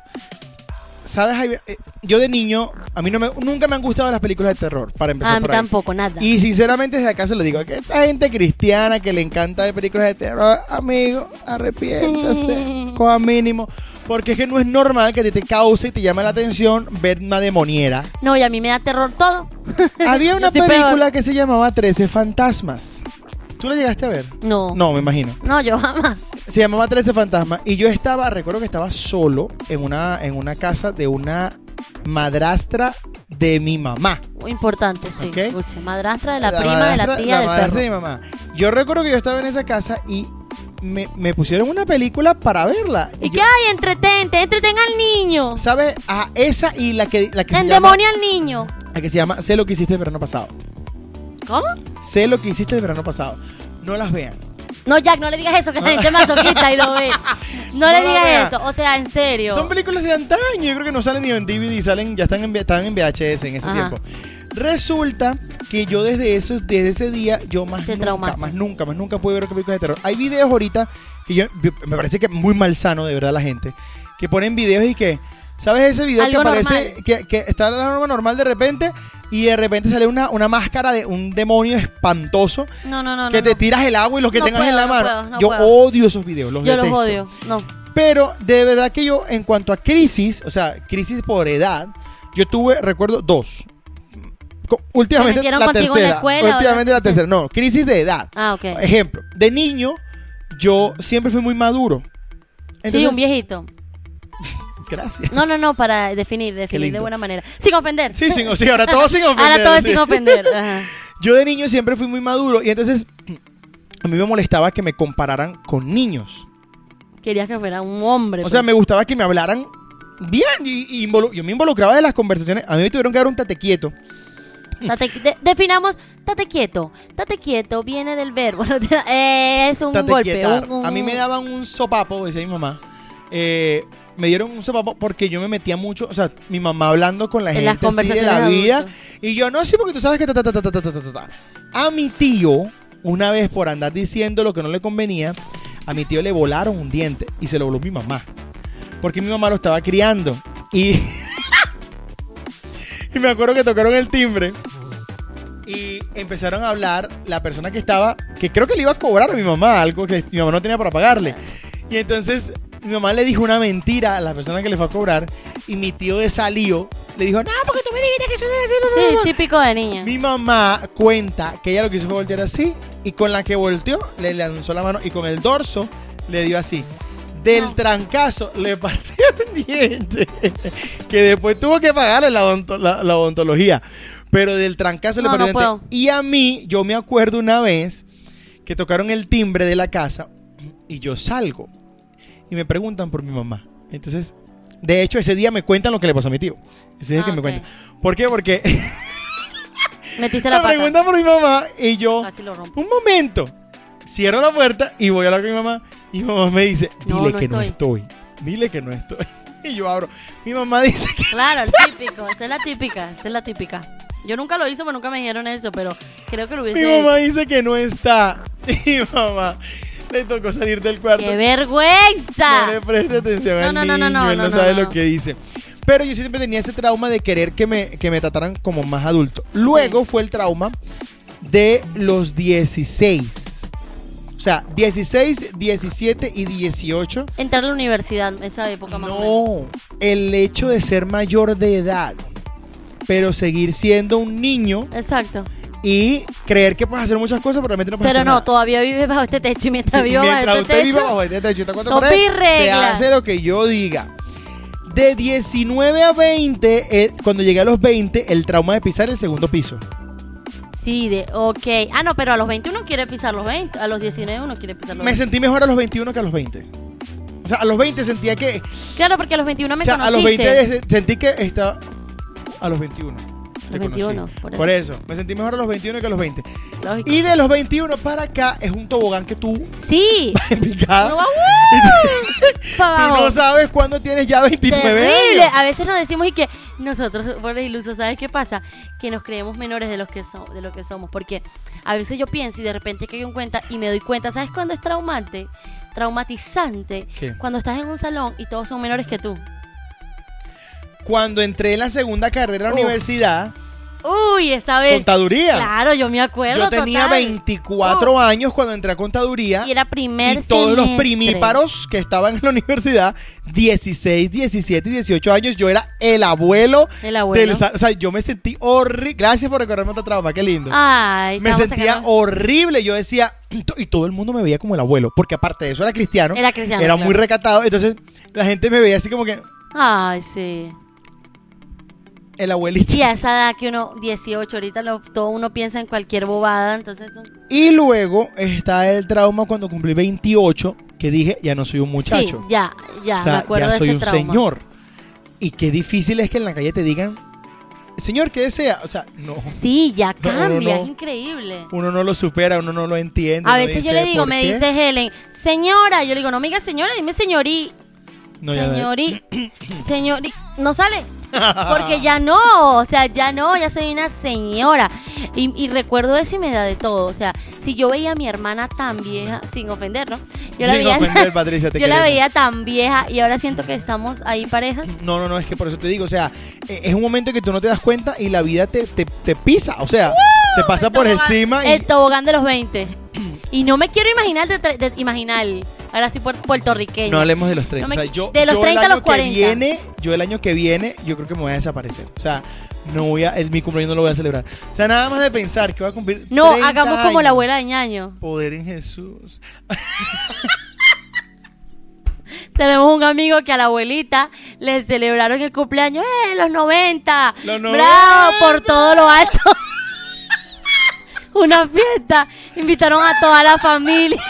Speaker 2: ¿sabes? Hay- eh, Yo de niño, a mí no me, nunca me han gustado las películas de terror, para empezar
Speaker 1: a mí
Speaker 2: por ahí.
Speaker 1: tampoco, nada.
Speaker 2: Y sinceramente desde acá se lo digo, que esta gente cristiana que le encanta ver películas de terror, amigo, arrepiéntase, [laughs] coja mínimo. Porque es que no es normal que ti te cause y te llame la atención ver una demoniera.
Speaker 1: No, y a mí me da terror todo.
Speaker 2: Había una [laughs]
Speaker 1: peor.
Speaker 2: película que se llamaba 13 Fantasmas. ¿Tú la llegaste a ver?
Speaker 1: No.
Speaker 2: No, me imagino.
Speaker 1: No, yo jamás.
Speaker 2: Se llamaba 13 Fantasmas. Y yo estaba, recuerdo que estaba solo en una, en una casa de una madrastra de mi mamá.
Speaker 1: Muy importante, sí.
Speaker 2: Ok.
Speaker 1: Escuche, madrastra de la, prima de la tía del
Speaker 2: madrastra
Speaker 1: perro.
Speaker 2: de mi mamá. Yo recuerdo que yo estaba en esa casa y me, me pusieron una película para verla.
Speaker 1: ¿Y
Speaker 2: yo-
Speaker 1: qué hay? Entretente, entreten al niño.
Speaker 2: ¿Sabes? A esa y la que, la que se llama,
Speaker 1: al niño.
Speaker 2: la que se llama Sé lo que hiciste el verano pasado.
Speaker 1: ¿Cómo?
Speaker 2: Sé lo que hiciste el verano pasado. No las vean.
Speaker 1: No, Jack, no le digas eso, que la gente masoquista y lo ve. [laughs] No,
Speaker 2: No
Speaker 1: le digas
Speaker 2: vea.
Speaker 1: eso. O sea, en serio.
Speaker 2: Son películas de antaño, yo creo que no salen ni en DVD, salen, ya están en, están en VHS en ese
Speaker 1: Ajá.
Speaker 2: tiempo. Resulta que yo desde eso, desde ese día, yo más
Speaker 1: Te
Speaker 2: nunca,
Speaker 1: traumaste.
Speaker 2: más nunca, más nunca pude ver películas de terror. Hay videos ahorita que yo, me parece que muy malsano de verdad la gente, que ponen videos y que, ¿sabes ese video que
Speaker 1: Algo
Speaker 2: aparece,
Speaker 1: normal.
Speaker 2: que, que está la norma normal de repente y de repente sale una, una máscara de un demonio espantoso
Speaker 1: No, no, no.
Speaker 2: que
Speaker 1: no,
Speaker 2: te
Speaker 1: no.
Speaker 2: tiras el agua y lo que
Speaker 1: No
Speaker 2: tengas en la
Speaker 1: no
Speaker 2: mano?
Speaker 1: puedo,
Speaker 2: yo
Speaker 1: puedo.
Speaker 2: odio esos videos, los
Speaker 1: Yo los
Speaker 2: detesto.
Speaker 1: odio. No.
Speaker 2: Pero de verdad que yo, en cuanto a crisis, o sea, crisis por edad, yo tuve, recuerdo, dos. Últimamente la tercera.
Speaker 1: escuela
Speaker 2: últimamente la tercera. No, crisis de edad.
Speaker 1: Ah, ok.
Speaker 2: Ejemplo, de niño, yo siempre fui muy maduro.
Speaker 1: sí, un viejito.
Speaker 2: Gracias.
Speaker 1: No, no, no, para definir, definir de buena manera. Sin ofender.
Speaker 2: Sí, sin, sí, ahora todo sin [laughs] ofender.
Speaker 1: Ahora todo
Speaker 2: sí.
Speaker 1: sin ofender. Ajá.
Speaker 2: Yo de niño siempre fui muy maduro y entonces a mí me molestaba que me compararan con niños.
Speaker 1: Querías que fuera un hombre.
Speaker 2: O sea,
Speaker 1: pues.
Speaker 2: me gustaba que me hablaran bien y, y yo me involucraba de las conversaciones. A mí me tuvieron que dar un tate quieto
Speaker 1: Tate- de- definamos, tate quieto. Tate quieto viene del verbo. [laughs] Es un
Speaker 2: Tate
Speaker 1: golpe.
Speaker 2: quietar.
Speaker 1: un- un-
Speaker 2: A mí me daban un sopapo, decía mi mamá. Eh, me dieron un sopapo porque yo me metía mucho, o sea, mi mamá hablando con la gente de la vida. Y yo, no, sí, porque tú sabes que A mi tío, una vez por andar diciendo lo que no le convenía, a mi tío le volaron un diente y se lo voló mi mamá. Porque mi mamá lo estaba criando. Y, [laughs] y me acuerdo que tocaron el timbre. Y empezaron a hablar la persona que estaba, que creo que le iba a cobrar a mi mamá algo que mi mamá no tenía para pagarle. Y entonces mi mamá le dijo una mentira a la persona que le fue a cobrar y mi tío de salío le dijo, no, porque tú me dijiste que eso era así.
Speaker 1: Sí,
Speaker 2: bla".
Speaker 1: típico de niña.
Speaker 2: Mi mamá cuenta que ella lo que hizo fue voltear así y con la que volteó le lanzó la mano y con el dorso le dio así. Del trancazo le partió un diente [laughs] que después tuvo que pagarle la, odonto- la- la odontología. Pero del trancazo le partió
Speaker 1: no
Speaker 2: un diente.
Speaker 1: puedo.
Speaker 2: Y a mí, yo me acuerdo una vez que tocaron el timbre de la casa y yo salgo y me preguntan por mi mamá. Entonces, de hecho, ese día me cuentan lo que le pasó a mi tío. Ese día
Speaker 1: Ah,
Speaker 2: que me cuentan. ¿Por qué? Porque [laughs]
Speaker 1: Metiste [laughs]
Speaker 2: me
Speaker 1: la pata.
Speaker 2: preguntan por mi mamá y yo,
Speaker 1: Casi lo rompo.
Speaker 2: un momento, cierro la puerta y voy a hablar con mi mamá y mi mamá me dice, dile
Speaker 1: No, no
Speaker 2: que no
Speaker 1: estoy.
Speaker 2: dile que no estoy. [laughs] Y yo abro, mi mamá dice que...
Speaker 1: Claro, el típico. Esa es la típica. Esa es la típica. Yo nunca lo hice porque nunca me dijeron eso, pero creo que lo hubiese
Speaker 2: Mi mamá dice que no está. Y mi mamá le tocó salir del cuarto.
Speaker 1: ¡Qué
Speaker 2: No
Speaker 1: vergüenza!
Speaker 2: le preste atención
Speaker 1: No,
Speaker 2: al
Speaker 1: no, no,
Speaker 2: niño,
Speaker 1: no, no,
Speaker 2: él no,
Speaker 1: no,
Speaker 2: sabe
Speaker 1: no.
Speaker 2: lo que dice. Pero yo siempre tenía ese trauma de querer que me, que me trataran como más adulto. Luego
Speaker 1: Sí.
Speaker 2: fue el trauma de los 16. O sea, 16, 17 y 18.
Speaker 1: Entrar a la universidad, esa época más o menos.
Speaker 2: No, el hecho de ser mayor de edad, pero seguir siendo un niño
Speaker 1: Exacto.
Speaker 2: Y creer que puedes hacer muchas cosas, pero realmente no puedes
Speaker 1: Pero
Speaker 2: hacer
Speaker 1: no,
Speaker 2: nada.
Speaker 1: todavía vives bajo este techo y mientras
Speaker 2: Sí,
Speaker 1: vivo bajo
Speaker 2: mientras
Speaker 1: este
Speaker 2: usted
Speaker 1: techo.
Speaker 2: bajo este techo y está cuatro paredes, se hace lo que yo diga. De 19 a 20, eh, cuando llegué a los 20, el trauma de pisar el segundo piso.
Speaker 1: Sí, de, ok. Ah, no, pero a los 21 quiere pisar los 20. A los 19 uno quiere pisar los
Speaker 2: Me
Speaker 1: 20.
Speaker 2: sentí mejor a los 21 que a los 20. O sea, a los 20 sentía que...
Speaker 1: Claro, porque a los 21 me
Speaker 2: o sea, a los
Speaker 1: conociste.
Speaker 2: 20 se- sentí que estaba... A los 21. Te
Speaker 1: Los 21,
Speaker 2: conocí.
Speaker 1: por eso.
Speaker 2: Por eso. Me sentí mejor a los 21 que a los 20.
Speaker 1: Lógico.
Speaker 2: Y de los 21 para acá es un tobogán que tú
Speaker 1: Sí. [laughs]
Speaker 2: en picada.
Speaker 1: Pa' [laughs]
Speaker 2: Tú no sabes cuándo tienes ya 29
Speaker 1: Terrible.
Speaker 2: años.
Speaker 1: A veces nos decimos y que nosotros, por ilusos, ¿sabes qué pasa? Que nos creemos menores de los que so- de lo que somos. Porque a veces yo pienso y de repente caigo en cuenta y me doy cuenta, ¿sabes cuándo es traumante? Traumatizante.
Speaker 2: ¿Qué?
Speaker 1: Cuando estás en un salón y todos son menores que tú.
Speaker 2: Cuando entré en la segunda carrera de la
Speaker 1: Uf.
Speaker 2: universidad,
Speaker 1: Uy, esa vez.
Speaker 2: contaduría.
Speaker 1: Claro, yo me acuerdo.
Speaker 2: Yo tenía
Speaker 1: total.
Speaker 2: 24 años cuando entré a contaduría.
Speaker 1: Y era primer
Speaker 2: Y todos los primíparos que estaban en la universidad, 16, 17 y 18 años, yo era el abuelo.
Speaker 1: El abuelo.
Speaker 2: del o sea, yo me sentí horrible. Gracias por recordarme otro trauma, qué lindo.
Speaker 1: Ay,
Speaker 2: me sentía
Speaker 1: sacando-
Speaker 2: horrible. Yo decía, y todo el mundo me veía como el abuelo, porque aparte de eso era cristiano.
Speaker 1: Era cristiano,
Speaker 2: Era
Speaker 1: claro.
Speaker 2: muy recatado. Entonces, la gente me veía así como que
Speaker 1: Ay, sí.
Speaker 2: El abuelito.
Speaker 1: Y a esa edad que uno, 18, ahorita lo- todo uno piensa en cualquier bobada, entonces...
Speaker 2: Y luego está el trauma cuando cumplí 28, que dije, ya no soy un muchacho.
Speaker 1: Sí, ya, ya,
Speaker 2: o sea,
Speaker 1: me acuerdo
Speaker 2: ya
Speaker 1: de
Speaker 2: soy
Speaker 1: ese
Speaker 2: un
Speaker 1: trauma.
Speaker 2: señor. Y qué difícil es que en la calle te digan, señor, ¿qué desea? O sea, no.
Speaker 1: Sí, ya
Speaker 2: no,
Speaker 1: cambia,
Speaker 2: no.
Speaker 1: es increíble.
Speaker 2: Uno no lo supera, uno no lo entiende.
Speaker 1: A veces yo le digo,
Speaker 2: ¿por
Speaker 1: me
Speaker 2: qué?
Speaker 1: dice Helen, señora, yo le digo, no me digas señora, dime señorí.
Speaker 2: No,
Speaker 1: señorí, señorí, no sale. Porque ya no, o sea, ya no, ya soy una señora. Y, y recuerdo eso y me da de todo. O sea, si yo veía a mi hermana tan vieja, sin ofender, ¿no? Yo la
Speaker 2: Sin
Speaker 1: veía,
Speaker 2: ofender, [laughs] Patricia, te
Speaker 1: yo la veía tan vieja y ahora siento que estamos ahí parejas.
Speaker 2: No, no, no, es que por eso te digo, o sea, eh, es un momento que tú no te das cuenta y la vida te, te, te pisa, o sea, te pasa por
Speaker 1: tobogán-
Speaker 2: encima y...
Speaker 1: El tobogán de los 20. Y no me quiero imaginar de, de- imaginar. Ahora estoy puer- puertorriqueño.
Speaker 2: No hablemos de los 30.
Speaker 1: No me-
Speaker 2: o sea, yo,
Speaker 1: de los
Speaker 2: yo
Speaker 1: 30 a
Speaker 2: el año
Speaker 1: los 40.
Speaker 2: que viene, yo el año que viene, yo creo que me voy a desaparecer. O sea, no voy a, el, mi cumpleaños no lo voy a celebrar. O sea, nada más de pensar que voy a cumplir
Speaker 1: No,
Speaker 2: 30
Speaker 1: hagamos como la
Speaker 2: años.
Speaker 1: abuela de ñaño.
Speaker 2: Poder en Jesús. [laughs]
Speaker 1: Tenemos un amigo que a la abuelita le celebraron el cumpleaños ¡eh, los 90!
Speaker 2: Los
Speaker 1: ¡Bravo!
Speaker 2: 90.
Speaker 1: Por todo lo alto. [laughs] Una fiesta. Invitaron a toda la familia.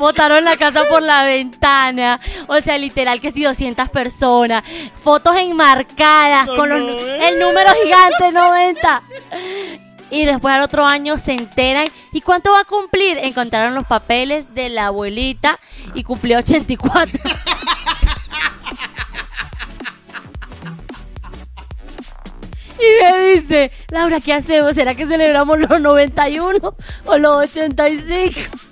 Speaker 1: Botaron la casa por la ventana. O sea, literal que sí, 200 personas. Fotos enmarcadas
Speaker 2: No,
Speaker 1: con los,
Speaker 2: no, eh.
Speaker 1: el número gigante 90. Y después al otro año se enteran. ¿Y cuánto va a cumplir? Encontraron los papeles de la abuelita y cumplió 84. Y me dice, Laura, ¿qué hacemos? ¿Será que celebramos los 91 o los 85?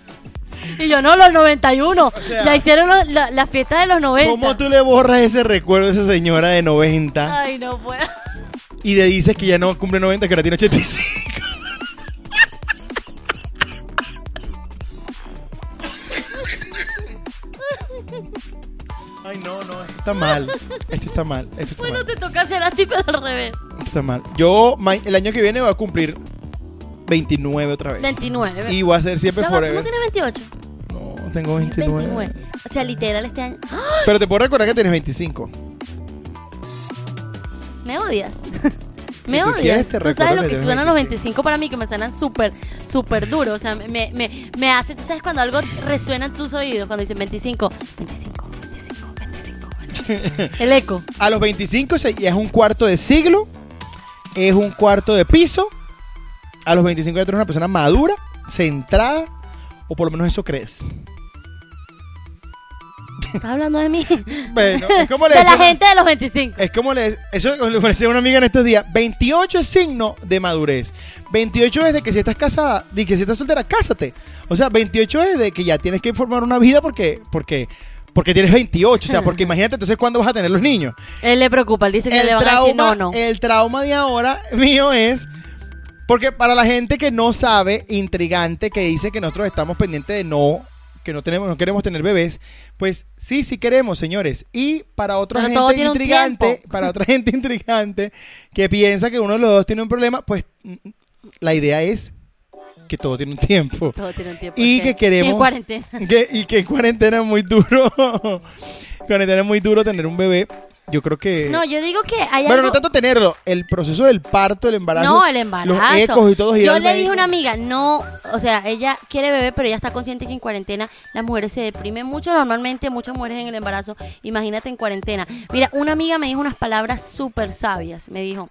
Speaker 1: Y yo, no, los 91.
Speaker 2: sea,
Speaker 1: ya hicieron lo- la, la fiesta de los 90.
Speaker 2: ¿Cómo tú le borras ese recuerdo a esa señora de 90
Speaker 1: Ay, no puedo.
Speaker 2: y le dices que ya no cumple 90, que ahora tiene 85? Ay, no, no, esto está mal. Esto está mal. Esto está
Speaker 1: Bueno,
Speaker 2: mal.
Speaker 1: te toca hacer así, pero al revés.
Speaker 2: Esto está mal. Yo el año que viene voy a cumplir 29 otra vez.
Speaker 1: 29.
Speaker 2: Y voy a ser siempre
Speaker 1: Ya va, ¿Tú no
Speaker 2: forever.
Speaker 1: tienes 28?
Speaker 2: No, tengo 29.
Speaker 1: 29. O sea, literal este año. ¡Ah!
Speaker 2: Pero te puedo recordar que tienes 25.
Speaker 1: ¿Me odias? [laughs] ¿Me
Speaker 2: tú
Speaker 1: odias?
Speaker 2: quieres, te
Speaker 1: ¿Tú sabes lo
Speaker 2: que
Speaker 1: que suenan los
Speaker 2: 25?
Speaker 1: 25 para mí? Que me suenan súper, súper duro. O sea, me, me, me hace... ¿Tú sabes cuando algo resuena en tus oídos? Cuando dicen 25, 25, 25, 25, 25. El eco. [laughs]
Speaker 2: A los 25 se- ya es un cuarto de siglo, es un cuarto de piso. A los 25 ya tú eres una persona madura, centrada, o por lo menos eso crees.
Speaker 1: ¿Estás hablando de mí? [laughs]
Speaker 2: Bueno, es como le
Speaker 1: de la gente de los 25.
Speaker 2: Es como le, eso le decía a una amiga en estos días. 28 es signo de madurez. 28 es de que si estás casada, de que si estás soltera, cásate. O sea, 28 es de que ya tienes que formar una vida porque, porque, porque tienes 28. O sea, porque [laughs] imagínate entonces cuándo vas a tener los niños.
Speaker 1: Él le preocupa, él dice que
Speaker 2: el
Speaker 1: le van a decir
Speaker 2: trauma,
Speaker 1: no, no.
Speaker 2: el trauma de ahora mío es porque para la gente que no sabe, intrigante, que dice que nosotros estamos pendientes de no, que no tenemos, no queremos tener bebés, pues sí, sí queremos, señores. Y para otra
Speaker 1: Pero
Speaker 2: gente intrigante, para otra [laughs] gente intrigante que piensa que uno de los dos tiene un problema, pues mm, la idea es que todo tiene un tiempo. [laughs]
Speaker 1: Todo tiene un tiempo.
Speaker 2: Y que queremos.
Speaker 1: Y en cuarentena. [laughs]
Speaker 2: que- y que en cuarentena es muy duro. cuarentena es muy duro tener un bebé. Yo creo que.
Speaker 1: No, yo digo que hay
Speaker 2: Bueno,
Speaker 1: algo...
Speaker 2: no tanto tenerlo, el proceso del parto, el embarazo.
Speaker 1: No, el embarazo.
Speaker 2: Los ecos y todo.
Speaker 1: Yo le dije a una amiga, no, o sea, ella quiere bebé, pero ella está consciente que en cuarentena las mujeres se deprimen mucho. Normalmente muchas mujeres en el embarazo, imagínate en cuarentena. Mira, una amiga me dijo unas palabras súper sabias. Me dijo,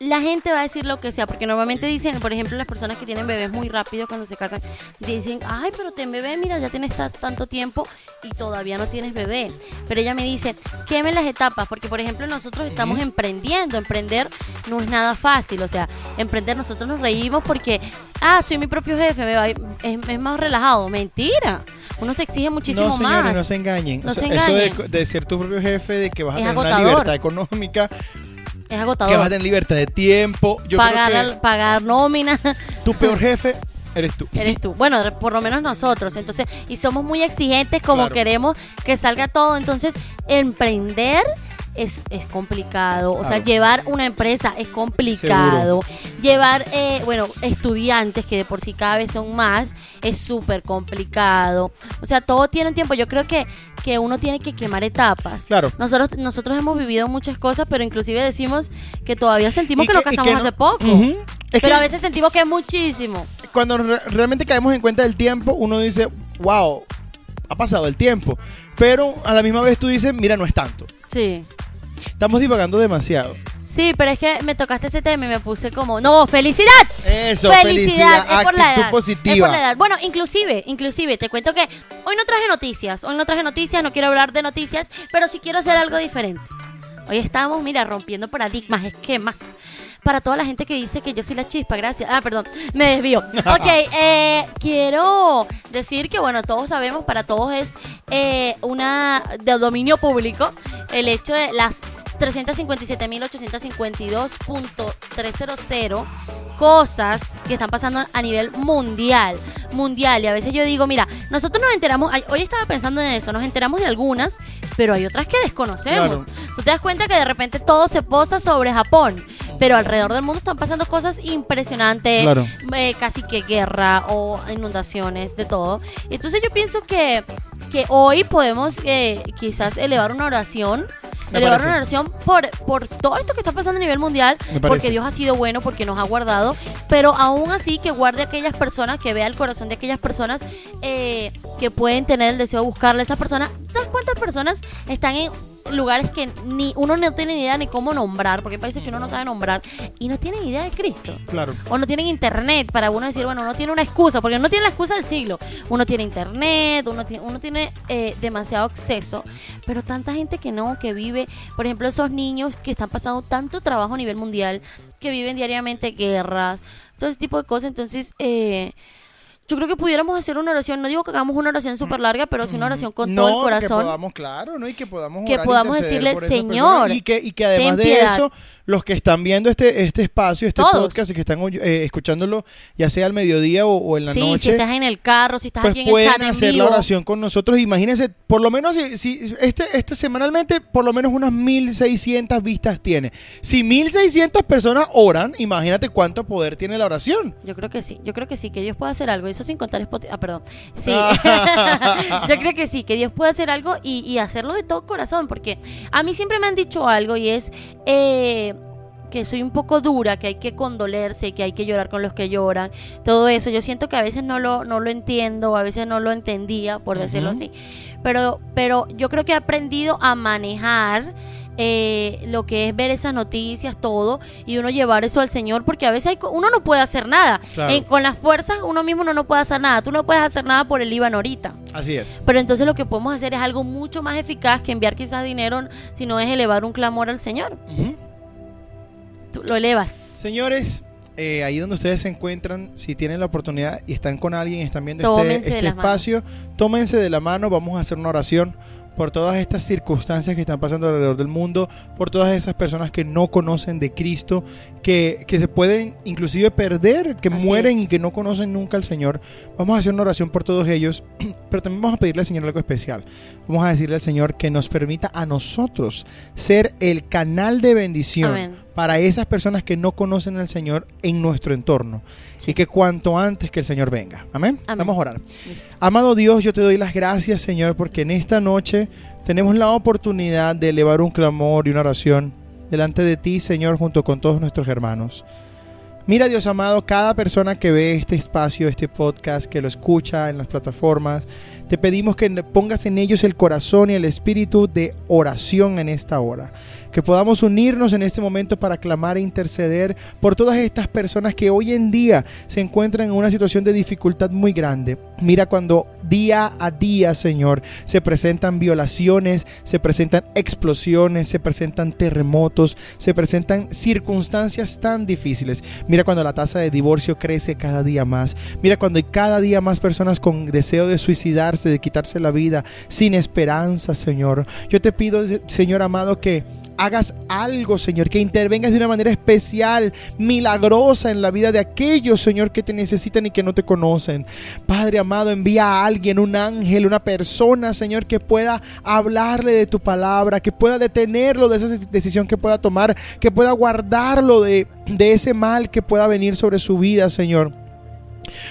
Speaker 1: la gente va a decir lo que sea, porque normalmente dicen, por ejemplo, las personas que tienen bebés muy rápido cuando se casan, dicen, ay, pero ten bebé, mira, ya tienes ta- tanto tiempo y todavía no tienes bebé. Pero ella me dice, quemen las etapas, porque por ejemplo nosotros estamos emprendiendo, emprender no es nada fácil, o sea, emprender nosotros nos reímos porque, ah, soy mi propio jefe, me va, es, es más relajado, mentira. Uno se exige muchísimo
Speaker 2: no, señores,
Speaker 1: más.
Speaker 2: no se engañen.
Speaker 1: No
Speaker 2: O sea,
Speaker 1: se
Speaker 2: Eso
Speaker 1: engañen.
Speaker 2: de, de ser tu propio jefe, de que vas a
Speaker 1: Es
Speaker 2: tener una libertad económica,
Speaker 1: es
Speaker 2: que vas a
Speaker 1: agotador.
Speaker 2: tener libertad de tiempo. Yo
Speaker 1: Pagar,
Speaker 2: creo
Speaker 1: al- pagar nómina.
Speaker 2: tu peor jefe eres tú.
Speaker 1: Eres tú. Bueno, por lo menos nosotros. Entonces, y somos muy exigentes como
Speaker 2: Claro.
Speaker 1: queremos que salga todo. Entonces, emprender es, es complicado. O sea, llevar una empresa es complicado. Llevar, eh, bueno, estudiantes, que de por sí cada vez son más, es súper complicado. O sea, todo tiene un tiempo. Yo creo que, que uno tiene que quemar etapas.
Speaker 2: Claro.
Speaker 1: Nosotros, nosotros hemos vivido muchas cosas, pero inclusive decimos que todavía sentimos que, nos casamos
Speaker 2: que no-
Speaker 1: hace poco.
Speaker 2: Es
Speaker 1: pero
Speaker 2: que-
Speaker 1: a veces sentimos que es muchísimo.
Speaker 2: cuando re- realmente caemos en cuenta del tiempo, uno dice, wow, ha pasado el tiempo. Pero a la misma vez tú dices, mira, no es tanto.
Speaker 1: Sí.
Speaker 2: Estamos divagando demasiado.
Speaker 1: Sí, pero es que me tocaste ese tema y me puse como, no, felicidad.
Speaker 2: Eso,
Speaker 1: felicidad,
Speaker 2: felicidad,
Speaker 1: es por la edad.
Speaker 2: positiva.
Speaker 1: Es por la edad. Bueno, inclusive, inclusive, te cuento que hoy no traje noticias, hoy no traje noticias, no quiero hablar de noticias, pero sí quiero hacer algo diferente. Hoy estamos, mira, rompiendo paradigmas, esquemas. Para toda la gente que dice que yo soy la chispa, gracias. Ah, perdón, me desvío. [laughs] Ok, eh, quiero decir que, bueno, todos sabemos, para todos es eh, una de dominio público el hecho de las 357.852.300 cosas que están pasando a nivel mundial. Mundial. Y a veces yo digo, mira, nosotros nos enteramos, hoy estaba pensando en eso, nos enteramos de algunas, pero hay otras que desconocemos.
Speaker 2: Claro.
Speaker 1: Tú te das cuenta que de repente todo se posa sobre Japón, pero alrededor del mundo están pasando cosas impresionantes,
Speaker 2: Claro.
Speaker 1: eh, casi que guerra o inundaciones, de todo. Entonces yo pienso que, que hoy podemos eh, quizás elevar una oración elevar una oración por, por todo esto que está pasando a nivel mundial, porque Dios ha sido bueno, porque nos ha guardado, pero aún así que guarde a aquellas personas, que vea el corazón de aquellas personas eh, que pueden tener el deseo de buscarle a esas personas. ¿Sabes cuántas personas están en lugares que ni uno no tiene ni idea ni cómo nombrar, porque hay países que uno no sabe nombrar y no tienen idea de Cristo?
Speaker 2: Claro.
Speaker 1: o no tienen internet para uno decir, bueno, uno tiene una excusa, porque no tiene la excusa del siglo. Uno tiene internet, uno tiene, uno tiene eh, demasiado acceso, pero tanta gente que no, que vive, por ejemplo, esos niños que están pasando tanto trabajo a nivel mundial, que viven diariamente guerras, todo ese tipo de cosas. Entonces, eh, yo creo que pudiéramos hacer una oración, no digo que hagamos una oración súper larga, pero sí una oración con todo el
Speaker 2: que
Speaker 1: corazón.
Speaker 2: podamos, claro, ¿no? Y que podamos
Speaker 1: Que
Speaker 2: orar,
Speaker 1: podamos decirle, "Señor,
Speaker 2: personas", Y que, y que además
Speaker 1: ten
Speaker 2: de
Speaker 1: piedad.
Speaker 2: eso, los que están viendo este, este espacio, este
Speaker 1: Todos.
Speaker 2: podcast y que están eh, escuchándolo, ya sea al mediodía o, o en la
Speaker 1: sí,
Speaker 2: noche.
Speaker 1: si estás en el carro, si estás
Speaker 2: pues
Speaker 1: aquí en el
Speaker 2: pueden
Speaker 1: chat en
Speaker 2: hacer
Speaker 1: vivo.
Speaker 2: la oración con nosotros. Imagínense, por lo menos, si, si este, este semanalmente, por lo menos unas 1600 vistas tiene. Si 1600 personas oran, imagínate cuánto poder tiene la oración.
Speaker 1: Yo creo que sí, yo creo que sí, que Dios puede hacer algo. Eso sin contar Spotify. Ah, perdón. Sí, [laughs] yo creo que sí, que Dios puede hacer algo y, y hacerlo de todo corazón. Porque a mí siempre me han dicho algo y es eh, que soy un poco dura, que hay que condolerse, que hay que llorar con los que lloran. Todo eso. Yo siento que a veces no lo, no lo entiendo, a veces no lo entendía, por decirlo así. Pero, pero yo creo que he aprendido a manejar eh, lo que es ver esas noticias, todo, y uno llevar eso al Señor, porque a veces hay uno no puede hacer nada.
Speaker 2: Claro.
Speaker 1: Eh, con las fuerzas uno mismo no, no puede hacer nada. Tú no puedes hacer nada por el IVAN ahorita.
Speaker 2: Así es.
Speaker 1: Pero entonces lo que podemos hacer es algo mucho más eficaz que enviar quizás dinero, sino es elevar un clamor al Señor. Tú lo elevas.
Speaker 2: Señores, eh, ahí donde ustedes se encuentran, si tienen la oportunidad y están con alguien, están viendo este,
Speaker 1: Tómense
Speaker 2: este espacio, tómense de la mano, vamos a hacer una oración por todas estas circunstancias que están pasando alrededor del mundo, por todas esas personas que no conocen de Cristo, que, que se pueden inclusive perder, que
Speaker 1: Así
Speaker 2: mueren
Speaker 1: es.
Speaker 2: y que no conocen nunca al Señor. Vamos a hacer una oración por todos ellos, [clears throat] pero también vamos a pedirle al Señor algo especial. Vamos a decirle al Señor que nos permita a nosotros ser el canal de bendición
Speaker 1: Amén.
Speaker 2: Para esas personas que no conocen al Señor en nuestro entorno.
Speaker 1: Sí.
Speaker 2: Y que cuanto antes que el Señor venga. Amén.
Speaker 1: Amén.
Speaker 2: Vamos a orar.
Speaker 1: Listo.
Speaker 2: Amado Dios, yo te doy las gracias, Señor, porque en esta noche tenemos la oportunidad de elevar un clamor y una oración delante de ti, Señor, junto con todos nuestros hermanos. Mira, Dios amado, cada persona que ve este espacio, este podcast, que lo escucha en las plataformas, te pedimos que pongas en ellos el corazón y el espíritu de oración en esta hora. Que podamos unirnos en este momento para clamar e interceder por todas estas personas que hoy en día se encuentran en una situación de dificultad muy grande. Mira cuando día a día, Señor, se presentan violaciones, se presentan explosiones, se presentan terremotos, se presentan circunstancias tan difíciles. Mira cuando la tasa de divorcio crece cada día más. Mira cuando hay cada día más personas con deseo de suicidarse, de quitarse la vida, sin esperanza, Señor. Yo te pido, Señor amado, que hagas algo, Señor, que intervengas de una manera especial, milagrosa en la vida de aquellos, Señor, que te necesitan y que no te conocen. Padre amado, envía a alguien, un ángel, una persona, Señor, que pueda hablarle de tu palabra, que pueda detenerlo de esa decisión que pueda tomar, que pueda guardarlo de, de ese mal que pueda venir sobre su vida, Señor.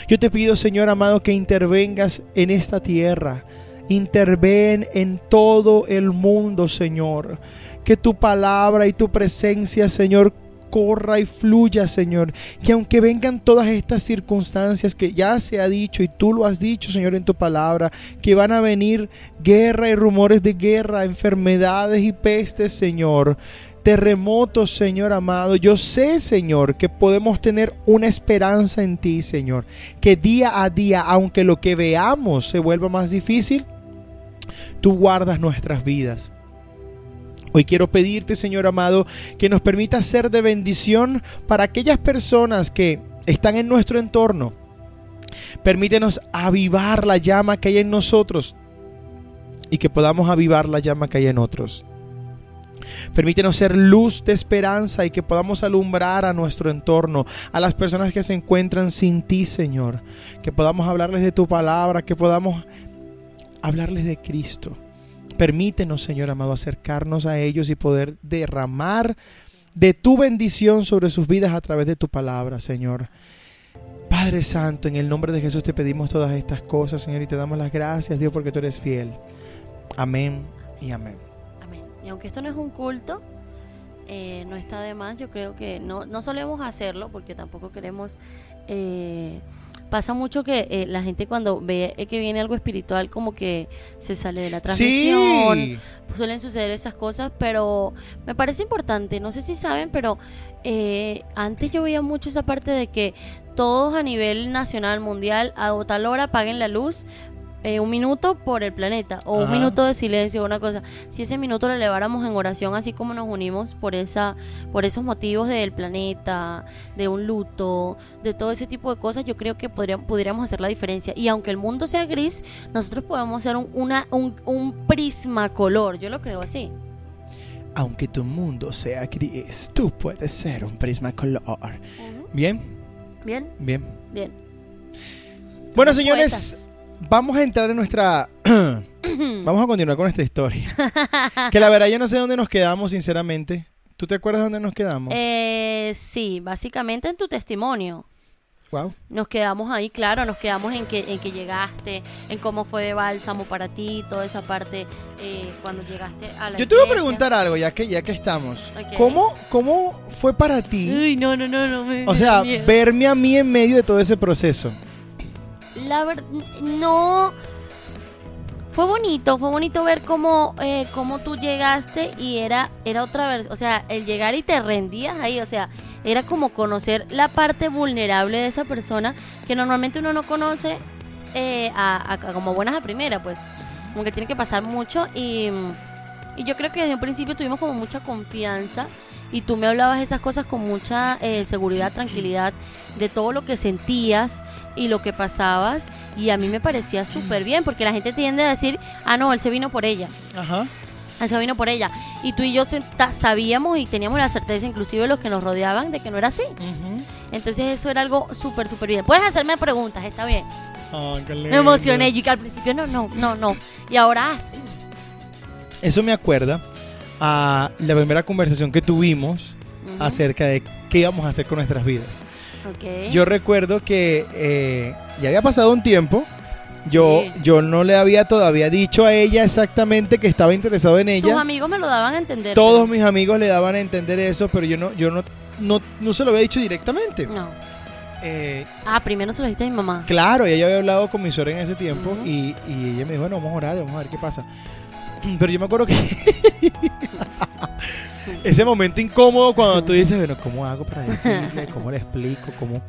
Speaker 2: Yo te pido, Señor amado, que intervengas en esta tierra. Interven en todo el mundo, Señor. Que tu palabra y tu presencia, Señor, corra y fluya, Señor. Que aunque vengan todas estas circunstancias que ya se ha dicho y tú lo has dicho, Señor, en tu palabra, que van a venir guerra y rumores de guerra, enfermedades y pestes, Señor. Terremotos, Señor amado. Yo sé, Señor, que podemos tener una esperanza en ti, Señor. Que día a día, aunque lo que veamos se vuelva más difícil, tú guardas nuestras vidas. Hoy quiero pedirte, Señor amado, que nos permita ser de bendición para aquellas personas que están en nuestro entorno. Permítenos avivar la llama que hay en nosotros y que podamos avivar la llama que hay en otros. Permítenos ser luz de esperanza y que podamos alumbrar a nuestro entorno, a las personas que se encuentran sin ti, Señor. Que podamos hablarles de tu palabra, que podamos hablarles de Cristo. Permítenos, Señor amado, acercarnos a ellos y poder derramar de tu bendición sobre sus vidas a través de tu palabra, Señor. Padre Santo, en el nombre de Jesús te pedimos todas estas cosas, Señor, y te damos las gracias, Dios, porque tú eres fiel. Amén y amén.
Speaker 1: Amén. Y aunque esto no es un culto, eh, no está de más. Yo creo que no, no solemos hacerlo porque tampoco queremos... eh, pasa mucho que eh, la gente cuando ve eh, que viene algo espiritual como que se sale de la transmisión.
Speaker 2: Sí.
Speaker 1: Suelen suceder esas cosas, pero me parece importante. No sé si saben, pero eh, antes yo veía mucho esa parte de que todos a nivel nacional, mundial, a tal hora paguen la luz eh, un minuto por el planeta o un minuto de silencio una cosa. Si ese minuto lo eleváramos en oración así como nos unimos por esa por esos motivos del planeta de un luto de todo ese tipo de cosas yo creo que podríamos, pudiéramos hacer la diferencia. Y aunque el mundo sea gris nosotros podemos ser un, una, un, un prisma color yo lo creo así.
Speaker 2: Aunque tu mundo sea gris, tú puedes ser un prisma color.
Speaker 1: Ujú.
Speaker 2: Bien,
Speaker 1: bien.
Speaker 2: Bien.
Speaker 1: bien.
Speaker 2: Bueno, señores, vamos a entrar en nuestra. vamos a continuar con nuestra historia. que la verdad yo no sé dónde nos quedamos, sinceramente. ¿Tú te acuerdas dónde nos quedamos?
Speaker 1: eh, sí básicamente en tu testimonio
Speaker 2: wow.
Speaker 1: Nos quedamos ahí, claro, nos quedamos en que, en que llegaste, en cómo fue de bálsamo para ti, toda esa parte eh, cuando llegaste a la
Speaker 2: Yo te voy a preguntar algo, ya que, ya que estamos.
Speaker 1: Ok.
Speaker 2: ¿Cómo, ¿Cómo fue para ti?
Speaker 1: Uy, no, no, no, no. Me,
Speaker 2: O sea, verme a mí en medio de todo ese proceso.
Speaker 1: La verdad, no. Fue bonito, fue bonito ver cómo, eh, cómo tú llegaste y era, era otra vez, o sea, el llegar y te rendías ahí, o sea, era como conocer la parte vulnerable de esa persona que normalmente uno no conoce eh, a, a- como buenas a primera, pues, como que tiene que pasar mucho y, y yo creo que desde un principio tuvimos como mucha confianza y tú me hablabas esas cosas con mucha eh, seguridad, tranquilidad de todo lo que sentías y lo que pasabas y a mí me parecía súper bien porque la gente tiende a decir, ah no, él se vino por ella,
Speaker 2: Ajá.
Speaker 1: él se vino por ella y tú y yo sabíamos y teníamos la certeza inclusive los que nos rodeaban de que no era así, entonces eso era algo súper súper bien. Puedes hacerme preguntas, está bien. Me emocioné y que al principio no, no, no, no y ahora.
Speaker 2: Eso me acuerda a la primera conversación que tuvimos acerca de qué íbamos a hacer con nuestras vidas.
Speaker 1: Ok.
Speaker 2: Yo recuerdo que eh, ya había pasado un tiempo. Yo,
Speaker 1: Sí.
Speaker 2: yo no le había todavía dicho a ella exactamente que estaba interesado en
Speaker 1: Tus
Speaker 2: ella.
Speaker 1: amigos me lo daban a entender.
Speaker 2: Todos
Speaker 1: pero-
Speaker 2: mis amigos le daban a entender eso, pero yo no, yo no, no, no se lo había dicho directamente.
Speaker 1: No.
Speaker 2: Eh,
Speaker 1: Ah, primero se lo dijiste a mi mamá.
Speaker 2: claro, ella había hablado con mi suegra en ese tiempo y, y ella me dijo, bueno, vamos a orar, vamos a ver qué pasa. Pero yo me acuerdo que [laughs] ese momento incómodo cuando tú dices, bueno, ¿cómo hago para decirle? ¿Cómo le explico? ¿Cómo?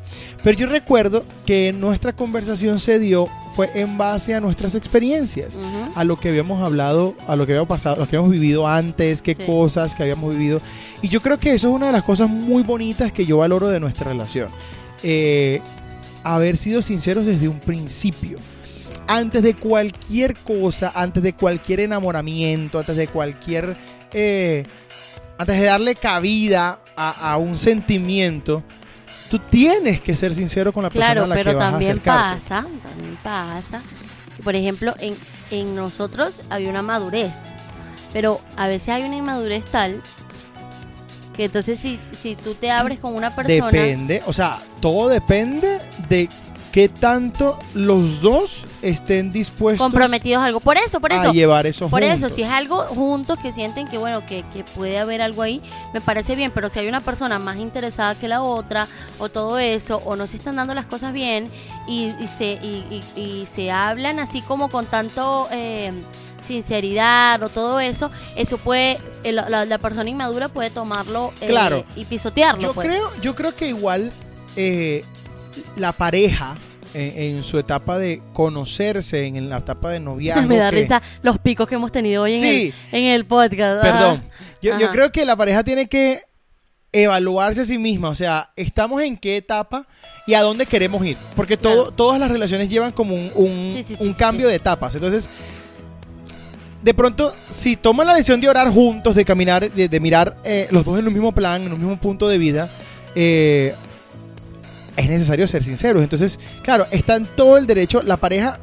Speaker 2: Pero yo recuerdo que nuestra conversación se dio fue en base a nuestras experiencias, a lo que habíamos hablado, a lo que habíamos pasado, lo que habíamos vivido antes, qué
Speaker 1: Sí.
Speaker 2: cosas que habíamos vivido. Y yo creo que eso es una de las cosas muy bonitas que yo valoro de nuestra relación. Eh, haber sido sinceros desde un principio. Antes de cualquier cosa, antes de cualquier enamoramiento, antes de cualquier... eh, antes de darle cabida a, a un sentimiento, tú tienes que ser sincero con la persona a la
Speaker 1: pero
Speaker 2: que vas
Speaker 1: también pasa, también pasa. Por ejemplo, en, en nosotros había una madurez, pero a veces hay una inmadurez tal que entonces si, si tú te abres con una persona,
Speaker 2: Depende, o sea, todo depende de qué tanto los dos estén dispuestos
Speaker 1: comprometidos a algo. Por eso, por
Speaker 2: a
Speaker 1: eso.
Speaker 2: llevar eso
Speaker 1: Por eso, si es algo juntos que sienten que bueno, que, que puede haber algo ahí, me parece bien, pero si hay una persona más interesada que la otra, o todo eso, o no se están dando las cosas bien, y, y se, y, y- y se hablan así como con tanto eh, sinceridad o todo eso, eso puede, la, la persona inmadura puede tomarlo eh,
Speaker 2: Claro.
Speaker 1: y pisotearlo.
Speaker 2: Yo
Speaker 1: pues.
Speaker 2: creo, yo creo que igual eh, la pareja en, en su etapa de conocerse, en la etapa de noviazgo. [laughs]
Speaker 1: me da
Speaker 2: que-
Speaker 1: risa los picos que hemos tenido hoy en, el, en el podcast.
Speaker 2: Perdón. Yo, creo que la pareja tiene que evaluarse a sí misma. O sea, estamos en qué etapa y a dónde queremos ir. Porque todo,
Speaker 1: Claro.
Speaker 2: todas las relaciones llevan como un, un-
Speaker 1: Sí, sí, sí,
Speaker 2: un
Speaker 1: sí,
Speaker 2: cambio
Speaker 1: sí.
Speaker 2: de etapas. Entonces, de pronto, si toman la decisión de orar juntos, de caminar, de, de mirar eh, los dos en un mismo plan, en un mismo punto de vida, eh, es necesario ser sinceros. Entonces, claro, está en todo el derecho, la pareja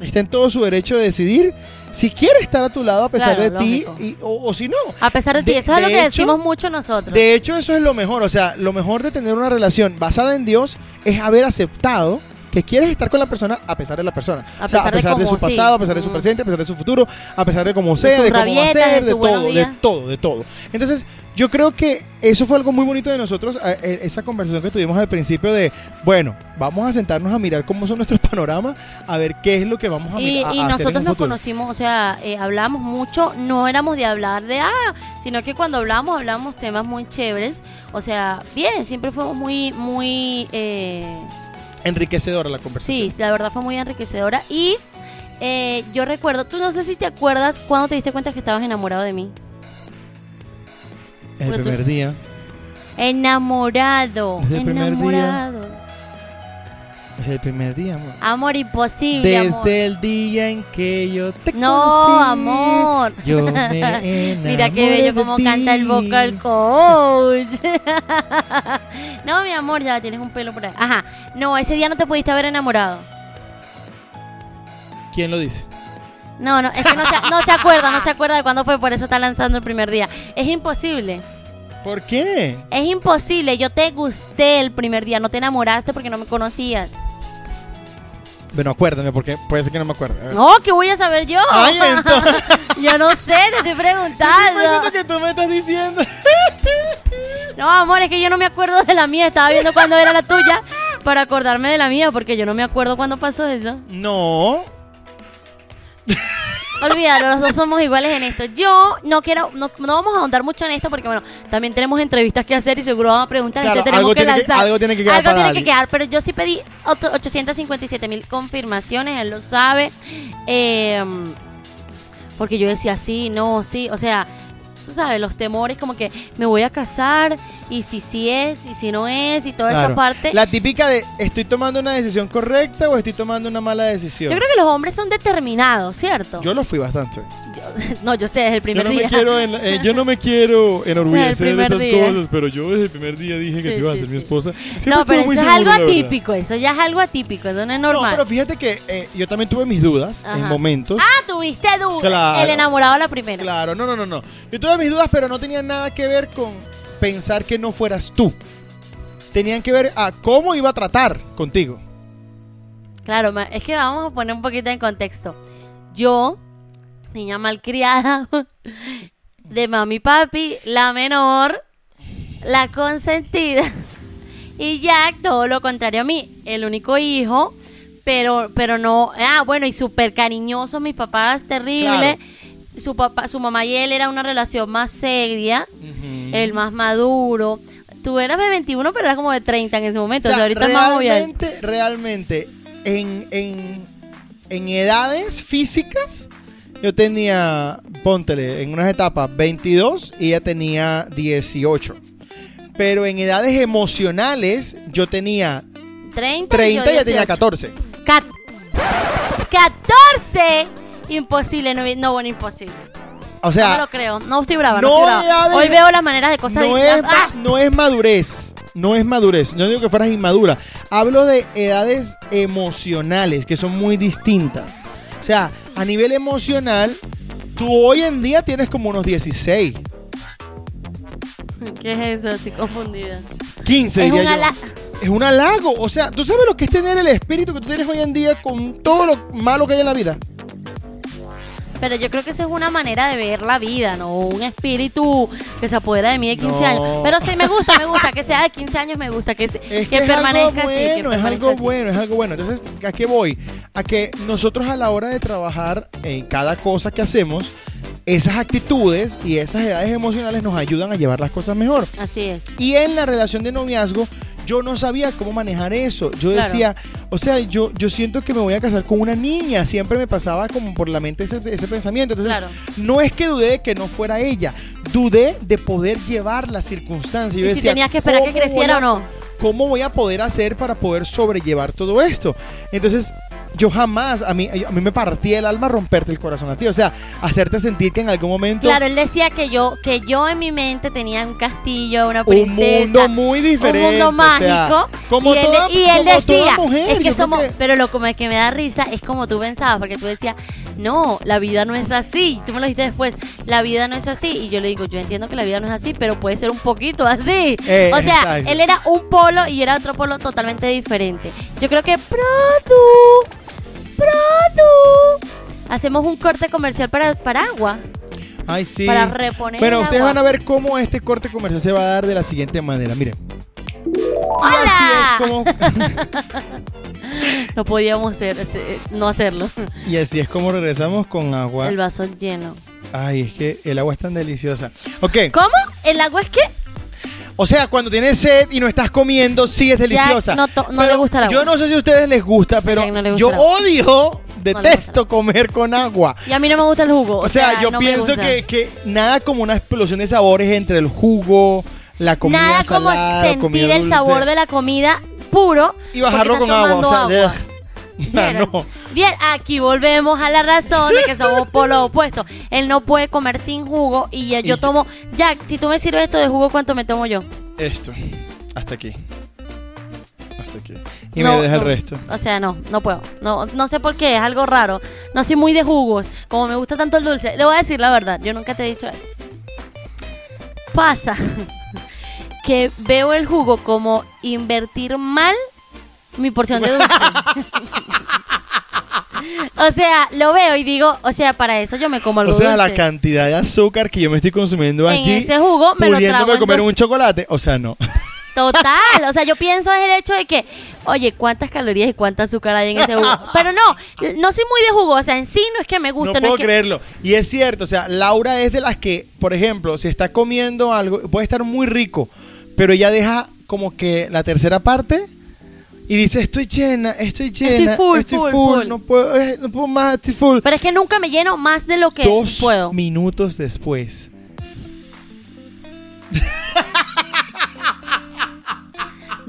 Speaker 2: está en todo su derecho de decidir si quiere estar a tu lado a pesar
Speaker 1: Claro,
Speaker 2: de ti y- o, o si no.
Speaker 1: A pesar de ti, eso es lo que
Speaker 2: hecho-
Speaker 1: decimos mucho nosotros.
Speaker 2: De hecho, eso es lo mejor. O sea, lo mejor de tener una relación basada en Dios es haber aceptado que quieres estar con la persona a pesar de la persona.
Speaker 1: A
Speaker 2: o sea, a
Speaker 1: pesar de
Speaker 2: pesar su
Speaker 1: sí.
Speaker 2: pasado, a pesar de su presente, a pesar de su futuro, a pesar de cómo sea, de, cómo va a ser,
Speaker 1: de
Speaker 2: todo, de todo, de todo. Entonces, yo creo que eso fue algo muy bonito de nosotros, eh, esa conversación que tuvimos al principio de, bueno, vamos a sentarnos a mirar cómo son nuestros [laughs] panoramas, a ver qué es lo que vamos a,
Speaker 1: Y,
Speaker 2: mirar, a-
Speaker 1: y
Speaker 2: a hacer en
Speaker 1: nosotros nos
Speaker 2: futuro.
Speaker 1: conocimos, o sea, eh, hablamos mucho, no éramos de hablar de, ah, sino que cuando hablamos, hablamos temas muy chéveres. O sea, bien, siempre fuimos muy, muy, eh,
Speaker 2: Enriquecedora la conversación.
Speaker 1: sí, la verdad fue muy enriquecedora. Y eh, yo recuerdo, tú no sé si te acuerdas cuando te diste cuenta que estabas enamorado de mí.
Speaker 2: El
Speaker 1: tú-
Speaker 2: primer día.
Speaker 1: Enamorado,
Speaker 2: Desde
Speaker 1: enamorado.
Speaker 2: Desde el primer día, amor.
Speaker 1: Amor imposible,
Speaker 2: Desde
Speaker 1: amor.
Speaker 2: el día en que yo te
Speaker 1: No,
Speaker 2: conocí,
Speaker 1: amor.
Speaker 2: Yo me [laughs]
Speaker 1: Mira qué bello como
Speaker 2: ti.
Speaker 1: canta el vocal coach. [laughs] no, mi amor, ya tienes un pelo por ahí. Ajá. No, ese día no te pudiste haber enamorado.
Speaker 2: ¿Quién lo dice?
Speaker 1: No, no, es que no se, [laughs] no se acuerda, no se acuerda de cuándo fue, por eso está lanzando el primer día. Es imposible.
Speaker 2: ¿Por qué?
Speaker 1: Es imposible. Yo te gusté el primer día, no te enamoraste porque no me conocías.
Speaker 2: Bueno, acuérdame, porque puede ser que no me acuerde.
Speaker 1: No, ¿qué voy a saber yo?
Speaker 2: Ay, [laughs] entonces.
Speaker 1: yo no sé, te estoy preguntando.
Speaker 2: que tú me estás diciendo.
Speaker 1: No, amor, es que yo no me acuerdo de la mía. Estaba viendo cuándo era la tuya para acordarme de la mía, porque yo no me acuerdo cuándo pasó eso.
Speaker 2: No.
Speaker 1: Olvídalo, los dos somos iguales en esto. Yo no quiero, no, no vamos a ahondar mucho en esto porque, bueno, también tenemos entrevistas que hacer y seguro van a preguntar.
Speaker 2: Claro,
Speaker 1: entonces tenemos
Speaker 2: algo
Speaker 1: que
Speaker 2: tiene que-
Speaker 1: lanzar.
Speaker 2: algo tiene que quedar
Speaker 1: Algo
Speaker 2: para
Speaker 1: tiene que quedar, pero yo sí pedí otro- 857 mil confirmaciones, él lo sabe. Eh, porque yo decía sí, no, sí, o sea, tú sabes, los temores como que me voy a casar y si sí es y si no es y toda
Speaker 2: Claro.
Speaker 1: esa parte.
Speaker 2: La típica de ¿estoy tomando una decisión correcta o estoy tomando una mala decisión?
Speaker 1: Yo creo que los hombres son determinados, ¿cierto?
Speaker 2: Yo lo fui bastante.
Speaker 1: Yo- [laughs] no, yo sé, desde el primer
Speaker 2: yo, no
Speaker 1: día.
Speaker 2: me quiero en- eh, yo no me quiero enorgullecer de
Speaker 1: primer
Speaker 2: estas
Speaker 1: día.
Speaker 2: cosas, pero yo desde el primer día dije que
Speaker 1: Sí,
Speaker 2: tú ibas a
Speaker 1: sí,
Speaker 2: ser mi
Speaker 1: sí.
Speaker 2: esposa. Siempre
Speaker 1: No,
Speaker 2: estuve
Speaker 1: pero
Speaker 2: muy
Speaker 1: eso es
Speaker 2: seguro,
Speaker 1: algo
Speaker 2: la verdad.
Speaker 1: atípico, eso ya es algo atípico, eso no es
Speaker 2: No,
Speaker 1: normal.
Speaker 2: pero fíjate que eh, yo también tuve mis dudas en momentos.
Speaker 1: Ah, tuviste dudas.
Speaker 2: Claro.
Speaker 1: El enamorado a la primera.
Speaker 2: Claro, no, no, no, no. Yo tuve mis dudas, pero no tenían nada que ver con pensar que no fueras tú. Tenían que ver a cómo iba a tratar contigo.
Speaker 1: Claro, es que vamos a poner un poquito en contexto. Yo, niña malcriada, [laughs] de mami y papi, la menor, la consentida, [laughs] y Jack, todo lo contrario a mí, el único hijo, pero, pero no, ah, bueno, y súper cariñoso, mis papás, terrible. Su papá, su mamá y él era una relación más seria, el más maduro. Tú eras de 21, pero eras como de 30 en ese momento.
Speaker 2: O
Speaker 1: o sea,
Speaker 2: sea,
Speaker 1: ahorita es más
Speaker 2: realmente, realmente, en, en, en edades físicas, yo tenía, póntele, en unas etapas 22 y ella tenía 18. Pero en edades emocionales, yo tenía
Speaker 1: 30,
Speaker 2: 30 y ella tenía
Speaker 1: 18.
Speaker 2: 14.
Speaker 1: Cat- 14. Imposible, no, no bueno, imposible.
Speaker 2: O
Speaker 1: no
Speaker 2: sea,
Speaker 1: me lo creo. No estoy brava,
Speaker 2: no
Speaker 1: no, estoy brava.
Speaker 2: edades-
Speaker 1: Hoy veo las maneras de cosas
Speaker 2: no es,
Speaker 1: ¡Ah!
Speaker 2: no es madurez, no es madurez. No digo que fueras inmadura. Hablo de edades emocionales que son muy distintas. O sea, a nivel emocional, tú hoy en día tienes como unos 16,
Speaker 1: ¿Qué es eso? Estoy confundida.
Speaker 2: 15
Speaker 1: Es
Speaker 2: diría yo. Es un halago. O sea, ¿tú sabes lo que es tener el espíritu que tú tienes hoy en día con todo lo malo que hay en la vida?
Speaker 1: Pero yo creo que eso es una manera de ver la vida, ¿no? Un espíritu que se apodera de mí de 15
Speaker 2: No.
Speaker 1: años. Pero sí, me gusta, me gusta. Que sea de 15 años, me gusta. Que, se-
Speaker 2: Es
Speaker 1: que
Speaker 2: que
Speaker 1: permanezca
Speaker 2: algo
Speaker 1: así. que
Speaker 2: bueno, es
Speaker 1: permanezca
Speaker 2: algo
Speaker 1: así.
Speaker 2: bueno, es algo bueno. Entonces, ¿a qué voy? A que nosotros a la hora de trabajar en cada cosa que hacemos, esas actitudes y esas edades emocionales nos ayudan a llevar las cosas mejor.
Speaker 1: Así es.
Speaker 2: Y en la relación de noviazgo, yo no sabía cómo manejar eso. Yo
Speaker 1: Claro.
Speaker 2: decía, o sea, yo, yo siento que me voy a casar con una niña. Siempre me pasaba como por la mente ese, ese pensamiento. Entonces,
Speaker 1: Claro.
Speaker 2: no es que dudé de que no fuera ella. Dudé de poder llevar las circunstancias. Yo
Speaker 1: Y si
Speaker 2: decía,
Speaker 1: tenías que esperar que
Speaker 2: ¿cómo voy
Speaker 1: creciera
Speaker 2: a-
Speaker 1: o no.
Speaker 2: ¿Cómo voy a poder hacer para poder sobrellevar todo esto? Entonces, yo jamás, a mí, a mí me partía el alma romperte el corazón a ti. O sea, hacerte sentir que en algún momento.
Speaker 1: Claro, él decía que yo, que yo en mi mente tenía un castillo, una
Speaker 2: un
Speaker 1: princesa.
Speaker 2: mundo muy diferente.
Speaker 1: un mundo
Speaker 2: o sea,
Speaker 1: mágico.
Speaker 2: como
Speaker 1: y él,
Speaker 2: toda,
Speaker 1: y él
Speaker 2: como
Speaker 1: decía,
Speaker 2: mujer,
Speaker 1: es que somos,
Speaker 2: que-
Speaker 1: pero lo como es que me da risa es como tú pensabas, porque tú decías, no, la vida no es así. Tú me lo dijiste después, la vida no es así. Y yo le digo, yo entiendo que la vida no es así, pero puede ser un poquito así.
Speaker 2: Eh,
Speaker 1: o sea,
Speaker 2: exacto.
Speaker 1: él era un polo y era otro polo totalmente diferente. Yo creo que Produ, Produ. Hacemos un corte comercial para, para agua.
Speaker 2: Ay, sí.
Speaker 1: Para reponer
Speaker 2: Bueno,
Speaker 1: el
Speaker 2: ustedes
Speaker 1: agua.
Speaker 2: van a ver cómo este corte comercial se va a dar de la siguiente manera. Miren. Y
Speaker 1: ¡Hola!
Speaker 2: así es como [laughs] [laughs]
Speaker 1: No podíamos hacer, eh, no hacerlo.
Speaker 2: y así es como regresamos con agua.
Speaker 1: El vaso lleno.
Speaker 2: Ay, es que el agua es tan deliciosa. Ok,
Speaker 1: ¿Cómo? ¿El agua es qué?
Speaker 2: O sea, cuando tienes sed y no estás comiendo, sí es deliciosa.
Speaker 1: no to- no
Speaker 2: Pero
Speaker 1: le gusta el agua.
Speaker 2: Yo no sé si a ustedes les gusta, pero
Speaker 1: Jack no le gusta
Speaker 2: yo
Speaker 1: el agua.
Speaker 2: odio, detesto comer con agua.
Speaker 1: Y a mí no me gusta el jugo.
Speaker 2: O sea, yo
Speaker 1: no me
Speaker 2: pienso
Speaker 1: gusta.
Speaker 2: que, que nada como una explosión de sabores entre el jugo, la comida
Speaker 1: Nada como
Speaker 2: salada, la comida
Speaker 1: sentir el
Speaker 2: dulce,
Speaker 1: sabor de la comida puro.
Speaker 2: y bajarlo
Speaker 1: porque
Speaker 2: con
Speaker 1: estás
Speaker 2: agua. O
Speaker 1: tomando
Speaker 2: sea,
Speaker 1: agua.
Speaker 2: Ugh.
Speaker 1: Vieran.
Speaker 2: no.
Speaker 1: Bien, aquí volvemos a la razón de que somos polos opuestos. Él no puede comer sin jugo y yo,
Speaker 2: Y
Speaker 1: yo
Speaker 2: yo-
Speaker 1: tomo. Jack, si tú me sirves esto de jugo, ¿cuánto me tomo yo?
Speaker 2: Esto, hasta aquí. Hasta aquí. Y
Speaker 1: No,
Speaker 2: me deja
Speaker 1: no.
Speaker 2: el resto.
Speaker 1: O sea, no, no puedo. No, no sé por qué, es algo raro. No soy muy de jugos. Como me gusta tanto el dulce. Le voy a decir la verdad, yo nunca te he dicho esto. Pasa [laughs] que veo el jugo como invertir mal mi porción de dulce. [laughs] o sea, lo veo y digo, o sea, para eso yo me como algo
Speaker 2: O sea, la cantidad de azúcar que yo me estoy consumiendo
Speaker 1: En
Speaker 2: allí,
Speaker 1: ese jugo me lo
Speaker 2: pudiéndome
Speaker 1: trago en
Speaker 2: comer
Speaker 1: dos-
Speaker 2: un chocolate. O sea, no. [laughs]
Speaker 1: Total, o sea, yo pienso es el hecho de que, oye, cuántas calorías y cuánta azúcar hay en ese jugo. [laughs] Pero no, no soy muy de jugo, o sea, en sí no es que me
Speaker 2: No
Speaker 1: guste,
Speaker 2: puedo
Speaker 1: es que
Speaker 2: creerlo. Y es cierto, o sea, Laura es de las que, por ejemplo, si está comiendo algo, puede estar muy rico, pero ella deja como que la tercera parte y dice, estoy llena, estoy llena,
Speaker 1: full,
Speaker 2: estoy
Speaker 1: full,
Speaker 2: full,
Speaker 1: full".
Speaker 2: no puedo, eh, no puedo más, estoy full.
Speaker 1: Pero es que nunca me lleno más de lo que
Speaker 2: Dos
Speaker 1: puedo.
Speaker 2: minutos después.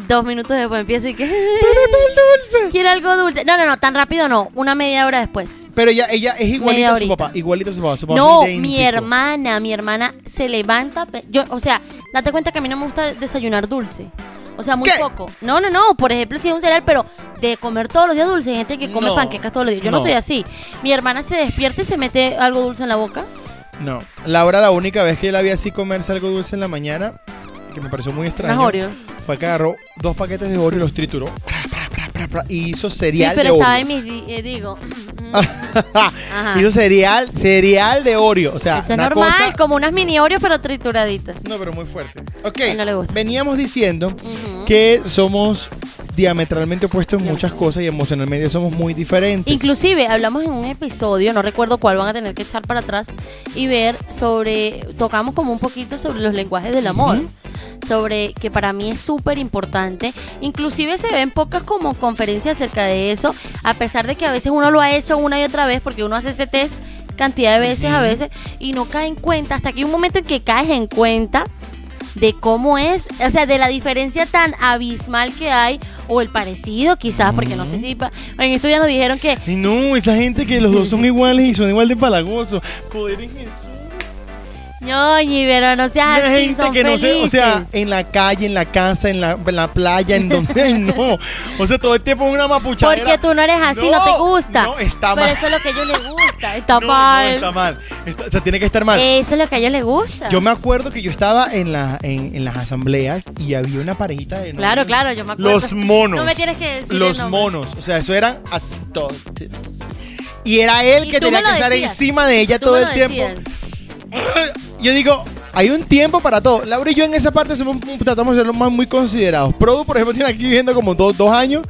Speaker 1: Dos minutos después empiezo y que...
Speaker 2: Dulce.
Speaker 1: Quiero algo dulce. No, no, no, tan rápido no. Una media hora después.
Speaker 2: Pero ella, ella es igualita a su
Speaker 1: horita.
Speaker 2: papá, igualita a su papá. Su papá
Speaker 1: No, mi hermana, mi hermana se levanta. Yo, o sea, date cuenta que a mí no me gusta desayunar dulce. O sea, muy
Speaker 2: ¿Qué?
Speaker 1: poco. No, no, no. Por ejemplo, si es un cereal, pero de comer todos los días dulce. Hay gente que come
Speaker 2: No.
Speaker 1: panquecas todos los días. Yo no.
Speaker 2: No.
Speaker 1: soy así. Mi hermana se despierta y se mete algo dulce en la boca.
Speaker 2: No, Laura la única vez que yo la vi así comerse algo dulce en la mañana, que me pareció muy extraño,
Speaker 1: Unas Oreos.
Speaker 2: fue que agarró dos paquetes de Oreo y los trituró pra, pra, y hizo
Speaker 1: Sí,
Speaker 2: cereal
Speaker 1: pero
Speaker 2: de
Speaker 1: estaba
Speaker 2: Oreo.
Speaker 1: en mis... di- eh, digo... [laughs] Ajá.
Speaker 2: hizo cereal, cereal de Oreo, o sea,
Speaker 1: Eso es
Speaker 2: una
Speaker 1: normal,
Speaker 2: cosa...
Speaker 1: como unas mini Oreos, pero trituraditas.
Speaker 2: No, pero muy fuerte. Ok,
Speaker 1: A él no le gusta.
Speaker 2: veníamos diciendo que somos diametralmente opuestos en muchas cosas y emocionalmente somos muy diferentes.
Speaker 1: Inclusive hablamos en un episodio, no recuerdo cuál, van a tener que echar para atrás y ver sobre, tocamos como un poquito sobre los lenguajes del amor, sobre que para mí es súper importante, inclusive se ven pocas como conferencias acerca de eso, a pesar de que a veces uno lo ha hecho una y otra vez, porque uno hace ese test cantidad de veces a veces y no cae en cuenta, hasta que hay un momento en que caes en cuenta de cómo es, o sea, de la diferencia tan abismal que hay, o el parecido quizás, porque no sé si, pa- en esto ya nos dijeron que
Speaker 2: Y no, esa gente que los dos son iguales y son igual de palagosos. Poder en Jesús.
Speaker 1: Ñoñi, pero no seas así,
Speaker 2: gente
Speaker 1: son
Speaker 2: que no sé, o sea, en la calle, en la casa, en la, en la playa, en donde, [laughs] no. O sea, todo el tiempo en una mapuchadera.
Speaker 1: Porque tú no eres así, no, te gusta.
Speaker 2: No, está
Speaker 1: Pero
Speaker 2: mal.
Speaker 1: eso es lo que a ellos les gusta, [laughs] está
Speaker 2: No,
Speaker 1: mal.
Speaker 2: No, está mal. Está- o sea, tiene que estar mal.
Speaker 1: Eso es lo que a ellos les gusta.
Speaker 2: Yo me acuerdo que yo estaba en, la, en, en las asambleas y había una parejita de
Speaker 1: Claro, claro, yo me acuerdo.
Speaker 2: Los monos.
Speaker 1: No me tienes que decir
Speaker 2: Los monos. O sea, eso eran así. Y era él
Speaker 1: Y
Speaker 2: que tenía que estar
Speaker 1: decías.
Speaker 2: encima de ella todo el tiempo.
Speaker 1: decías. [laughs]
Speaker 2: Yo digo, hay un tiempo para todo. Laura y yo en esa parte somos, tratamos de ser los más muy considerados. Produ, por ejemplo, tiene aquí viviendo como dos, dos años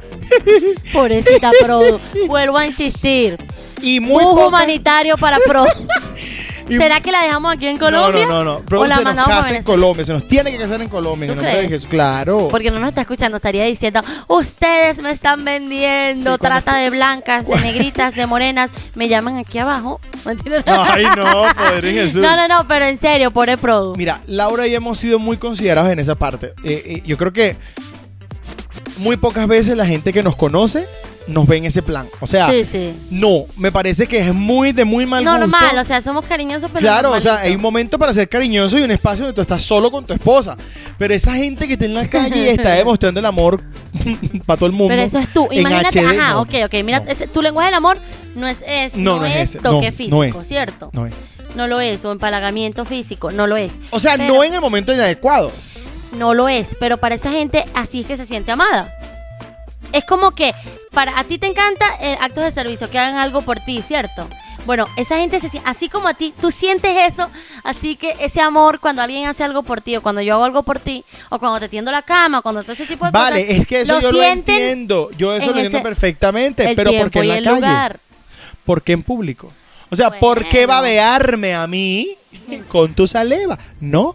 Speaker 2: [laughs]
Speaker 1: Pobrecita Produ. Vuelvo a insistir.
Speaker 2: y muy
Speaker 1: Bus
Speaker 2: poca-
Speaker 1: humanitario para Produ. [laughs]
Speaker 2: y-
Speaker 1: ¿Será que la dejamos aquí en Colombia?
Speaker 2: No, no, no, no.
Speaker 1: ¿O la
Speaker 2: se nos casa en? Colombia. Se nos tiene que casar en Colombia. Claro.
Speaker 1: Porque no nos está escuchando, estaría diciendo, ustedes me están vendiendo,
Speaker 2: Sí,
Speaker 1: trata de blancas, de negritas, de morenas, me llaman aquí abajo. [laughs]
Speaker 2: Ay, no, poder [laughs] en Jesús.
Speaker 1: No, no, no, pero en serio, pobre Produ.
Speaker 2: Mira, Laura y yo hemos sido muy considerados en esa parte. Eh, eh, yo creo que muy pocas veces la gente que nos conoce nos ven ese plan. O sea,
Speaker 1: Sí, sí.
Speaker 2: no, me parece que es muy de muy mal gusto.
Speaker 1: Normal, o sea, somos cariñosos, pero
Speaker 2: Claro, o sea, hay un momento para ser cariñoso y un espacio donde tú estás solo con tu esposa. Pero esa gente que está en la [laughs] calle y está demostrando el amor [laughs] para todo el mundo.
Speaker 1: Pero eso es tú. Imagínate,
Speaker 2: HD,
Speaker 1: ajá,
Speaker 2: no,
Speaker 1: ok, ok. Mira,
Speaker 2: no.
Speaker 1: ese- tu lenguaje del amor no es, es
Speaker 2: No,
Speaker 1: no,
Speaker 2: es
Speaker 1: es, toque
Speaker 2: No,
Speaker 1: físico,
Speaker 2: es.
Speaker 1: ¿cierto?
Speaker 2: No es.
Speaker 1: No lo es, o empalagamiento físico, no lo es.
Speaker 2: O sea,
Speaker 1: Pero-
Speaker 2: no en el momento inadecuado.
Speaker 1: No lo es, pero para esa gente así es que se siente amada. Es como que para a ti te encanta eh, actos de servicio, que hagan algo por ti, ¿cierto? Bueno, esa gente se siente, así como a ti, tú sientes eso, así que ese amor cuando alguien hace algo por ti, o cuando yo hago algo por ti, o cuando te tiendo la cama, cuando todo ese tipo de
Speaker 2: Vale,
Speaker 1: cosas.
Speaker 2: es que eso yo lo entiendo. Yo eso
Speaker 1: en
Speaker 2: lo entiendo perfectamente.
Speaker 1: el
Speaker 2: Pero
Speaker 1: tiempo
Speaker 2: ¿por qué en la
Speaker 1: el
Speaker 2: calle?
Speaker 1: lugar.
Speaker 2: ¿Por qué en público? O sea, ¿por qué
Speaker 1: Bueno.
Speaker 2: babearme a mí con tu saliva? No.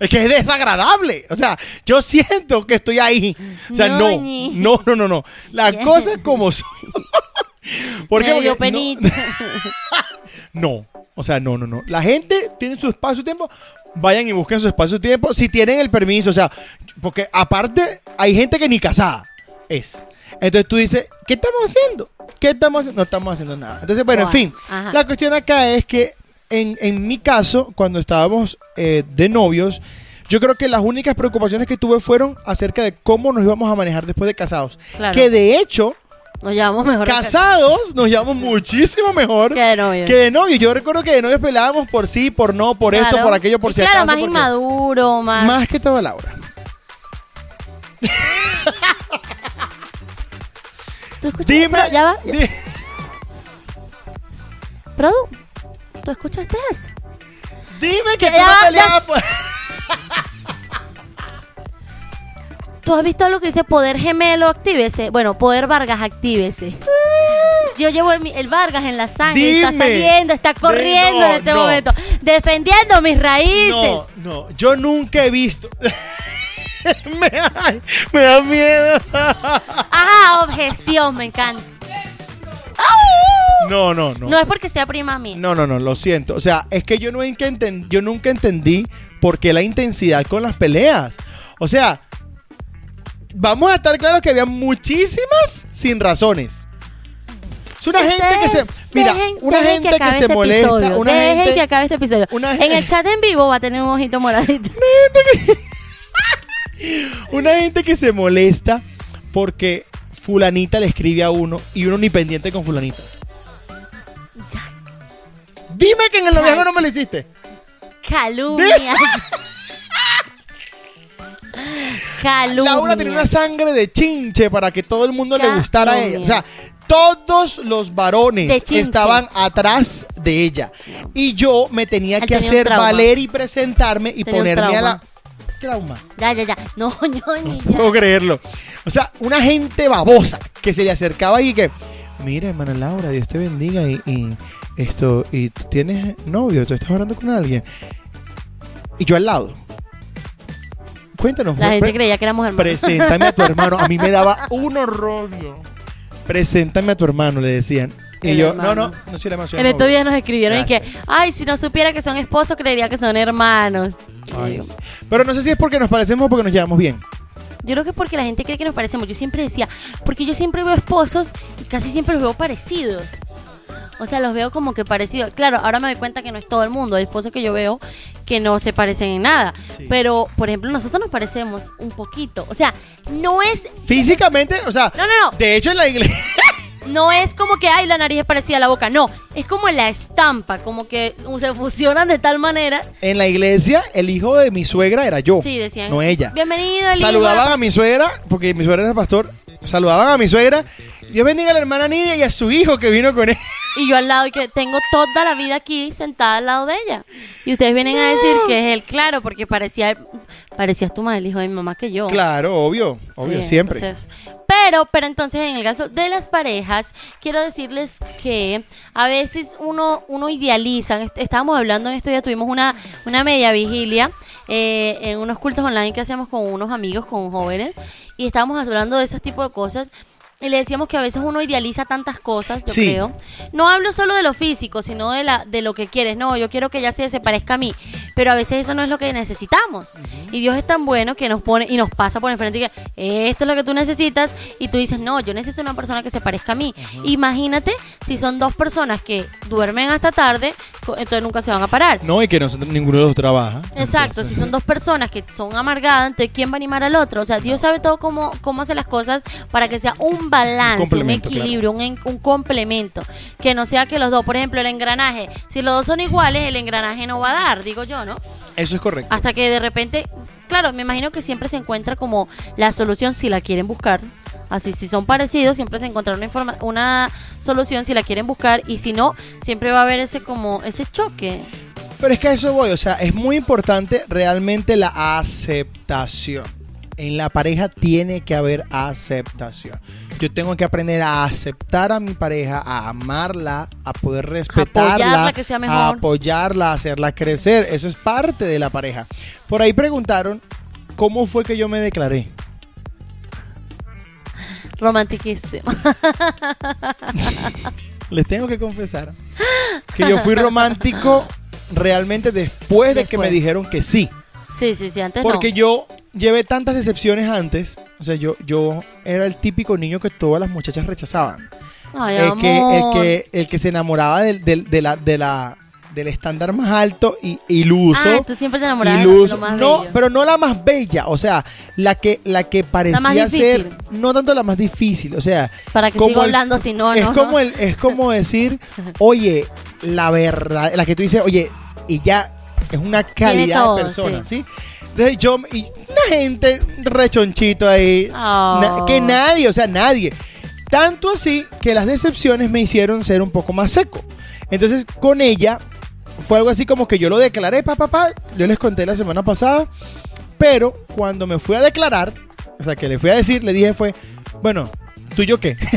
Speaker 2: Es que es desagradable. O sea, yo siento que estoy ahí. O sea, no.
Speaker 1: Ñoñi.
Speaker 2: No, no, no, no. Las
Speaker 1: Bien. [laughs]
Speaker 2: cosas como son. [laughs] ¿Por qué? Porque no-
Speaker 1: penita. [laughs]
Speaker 2: No, o sea, no, no, no. La gente tiene su espacio y tiempo. Vayan y busquen su espacio y tiempo si tienen el permiso. O sea, porque aparte hay gente que ni casada es. Entonces tú dices, ¿qué estamos haciendo? ¿Qué estamos haciendo? No estamos haciendo nada. Entonces, bueno, en fin.
Speaker 1: Ajá.
Speaker 2: La cuestión acá es que en, en mi caso, cuando estábamos eh, de novios, yo creo que las únicas preocupaciones que tuve fueron acerca de cómo nos íbamos a manejar después de casados.
Speaker 1: Claro.
Speaker 2: Que de hecho,
Speaker 1: Nos llevamos mejor que-
Speaker 2: casados nos llevamos muchísimo mejor
Speaker 1: que de novio.
Speaker 2: que de novio. Yo recuerdo que de novios peleábamos por sí, por no, por esto, por aquello, por
Speaker 1: Y
Speaker 2: si
Speaker 1: claro,
Speaker 2: acaso.
Speaker 1: más inmaduro, más...
Speaker 2: Más que todo Laura. [laughs]
Speaker 1: ¿Tú escuchas?
Speaker 2: Dime.
Speaker 1: Ya va. ya-
Speaker 2: di-
Speaker 1: Produ, ¿tú escuchaste eso?
Speaker 2: dime que
Speaker 1: Que
Speaker 2: tú no peleabas por- [laughs]
Speaker 1: ¿Tú has visto lo que dice poder gemelo actívese? Bueno, poder Vargas actívese. Yo llevo el, Vargas en la sangre, está saliendo, está
Speaker 2: De-
Speaker 1: corriendo
Speaker 2: no,
Speaker 1: en este
Speaker 2: no.
Speaker 1: momento, defendiendo mis raíces.
Speaker 2: No, no, yo nunca he visto. [laughs] me, da, me da miedo.
Speaker 1: Ajá, objeción, me encanta.
Speaker 2: No, no, no.
Speaker 1: No es porque sea prima mía.
Speaker 2: No, no, no, lo siento. O sea, es que yo nunca, enten- yo nunca entendí por qué la intensidad con las peleas. O sea, vamos a estar claros que había muchísimas sin razones. Es una gente que se. Mira,
Speaker 1: dejen-
Speaker 2: una
Speaker 1: dejen
Speaker 2: gente que, se
Speaker 1: este
Speaker 2: molesta.
Speaker 1: episodio,
Speaker 2: Una
Speaker 1: dejen
Speaker 2: gente.
Speaker 1: que acabe este episodio.
Speaker 2: una-
Speaker 1: En el chat en vivo va a tener un ojito moradito.
Speaker 2: Una gente que [laughs] se molesta porque Fulanita le escribe a uno y uno ni pendiente con Fulanita. Dime que en el noviazgo no me lo hiciste.
Speaker 1: Calumnia. [laughs] Calumnia.
Speaker 2: Laura tenía una sangre de chinche para que todo el mundo le gustara a ella. O sea, todos los varones estaban atrás de ella. Y yo me tenía
Speaker 1: Él
Speaker 2: que
Speaker 1: tenía
Speaker 2: hacer valer y presentarme y
Speaker 1: Tenía
Speaker 2: ponerme a la...
Speaker 1: trauma. Ya, ya, ya. No, [laughs] ñoñi,
Speaker 2: No puedo creerlo. O sea, una gente babosa que se le acercaba y que, mira, hermana Laura, Dios te bendiga y, y esto, y tú tienes novio, tú estás hablando con alguien. Y yo al lado. Cuéntanos.
Speaker 1: La gente creía que éramos hermanos.
Speaker 2: Preséntame a tu [laughs] hermano. A mí me daba un horror. Preséntame a tu hermano, le decían. Y
Speaker 1: El
Speaker 2: yo,
Speaker 1: hermano.
Speaker 2: no, no, no soy la más
Speaker 1: En estos días nos escribieron y que,
Speaker 2: Gracias.
Speaker 1: ay, si no supiera que son esposos, creería que son hermanos.
Speaker 2: Ay, sí. Pero no sé si es porque nos parecemos o porque nos llevamos bien.
Speaker 1: Yo creo que es porque la gente cree que nos parecemos. Yo siempre decía, porque yo siempre veo esposos y casi siempre los veo parecidos. O sea, los veo como que parecidos. Claro, ahora me doy cuenta que no es todo el mundo. Hay esposos que yo veo que no se parecen en nada.
Speaker 2: Sí.
Speaker 1: Pero, por ejemplo, nosotros nos parecemos un poquito. O sea, no es,
Speaker 2: Físicamente, o sea,
Speaker 1: No, no, no.
Speaker 2: de hecho en la iglesia.
Speaker 1: No es como que, ay, la nariz es parecida a la boca. No, es como la estampa, como que se fusionan de tal manera.
Speaker 2: En la iglesia, el hijo de mi suegra era yo.
Speaker 1: Sí, decían.
Speaker 2: No ella.
Speaker 1: Bienvenido, el
Speaker 2: Saludaban a mi suegra, porque mi suegra era pastor. Saludaban a mi suegra. Dios bendiga a la hermana Nidia y a su hijo que vino con él.
Speaker 1: Y yo al lado, y que tengo toda la vida aquí sentada al lado de ella. Y ustedes vienen a decir que es él, claro, porque parecía, parecías tú más el hijo de mi mamá que yo.
Speaker 2: Claro, obvio, obvio,
Speaker 1: Sí,
Speaker 2: siempre.
Speaker 1: entonces, pero, pero entonces en el caso de las parejas, quiero decirles que a veces uno, uno idealiza, est- estábamos hablando en estos días, tuvimos una, una media vigilia eh, en unos cultos online que hacíamos con unos amigos, con jóvenes, y estábamos hablando de esos tipos de cosas. Y le decíamos que a veces uno idealiza tantas cosas, yo
Speaker 2: Sí.
Speaker 1: creo. No hablo solo de lo físico, sino de la de lo que quieres. No, yo quiero que ella se, se parezca a mí, pero a veces eso no es lo que necesitamos. Y Dios es tan bueno que nos pone y nos pasa por enfrente y que esto es lo que tú necesitas y tú dices, "No, yo necesito una persona que se parezca a mí." Imagínate si son dos personas que duermen hasta tarde, entonces nunca se van a parar.
Speaker 2: No, y que no, ninguno de los trabaja.
Speaker 1: Exacto, si son dos personas que son amargadas, entonces ¿quién va a animar al otro? O sea, Dios sabe todo cómo, cómo hace las cosas para que sea un balance, un, equilibrio, un, en- un complemento. Que no sea que los dos, por ejemplo, el engranaje, si los dos son iguales, el engranaje no va a dar, digo yo, ¿no?
Speaker 2: Eso es correcto.
Speaker 1: Hasta que de repente, claro, me imagino que siempre se encuentra como la solución si la quieren buscar. Así, si son parecidos, siempre se encontrará una, informa- una solución si la quieren buscar y si no, siempre va a haber ese como ese choque.
Speaker 2: Pero es que a eso voy, o sea, es muy importante realmente la aceptación. En la pareja tiene que haber aceptación. Yo tengo que aprender a aceptar a mi pareja, a amarla, a poder respetarla,
Speaker 1: Apoyarla, que sea
Speaker 2: a apoyarla, a hacerla crecer. Eso es parte de la pareja. Por ahí preguntaron cómo fue que yo me declaré.
Speaker 1: Romantiquísimo. [laughs]
Speaker 2: Les tengo que confesar que yo fui romántico realmente después de que me dijeron que sí.
Speaker 1: Sí, sí, sí, antes
Speaker 2: Porque
Speaker 1: no.
Speaker 2: yo llevé tantas decepciones antes. O sea, yo, yo era el típico niño que todas las muchachas rechazaban.
Speaker 1: Ay,
Speaker 2: El que, el, que, el que se enamoraba del, del, de la, de la, del estándar más alto y iluso.
Speaker 1: Ah, tú siempre te enamorabas de
Speaker 2: iluso.
Speaker 1: lo más
Speaker 2: no,
Speaker 1: bello.
Speaker 2: pero no la más bella. O sea, la que, la que parecía ser. No tanto la más difícil. O sea,
Speaker 1: Para que
Speaker 2: como
Speaker 1: siga
Speaker 2: el-
Speaker 1: hablando, si no,
Speaker 2: es
Speaker 1: no.
Speaker 2: como
Speaker 1: no.
Speaker 2: el, [laughs] es como decir, oye, la verdad, la que tú dices, oye, y ya es una calidad
Speaker 1: todo,
Speaker 2: de persona, ¿sí? Entonces yo, y una gente rechonchito ahí, na-
Speaker 1: Oh.
Speaker 2: que nadie, o sea, nadie. Tanto así que las decepciones me hicieron ser un poco más seco. Entonces con ella fue algo así como que yo lo declaré, papá, papá, yo les conté la semana pasada, pero cuando me fui a declarar, o sea, que le fui a decir, le dije fue, bueno, ¿tú y yo qué?
Speaker 1: Sí,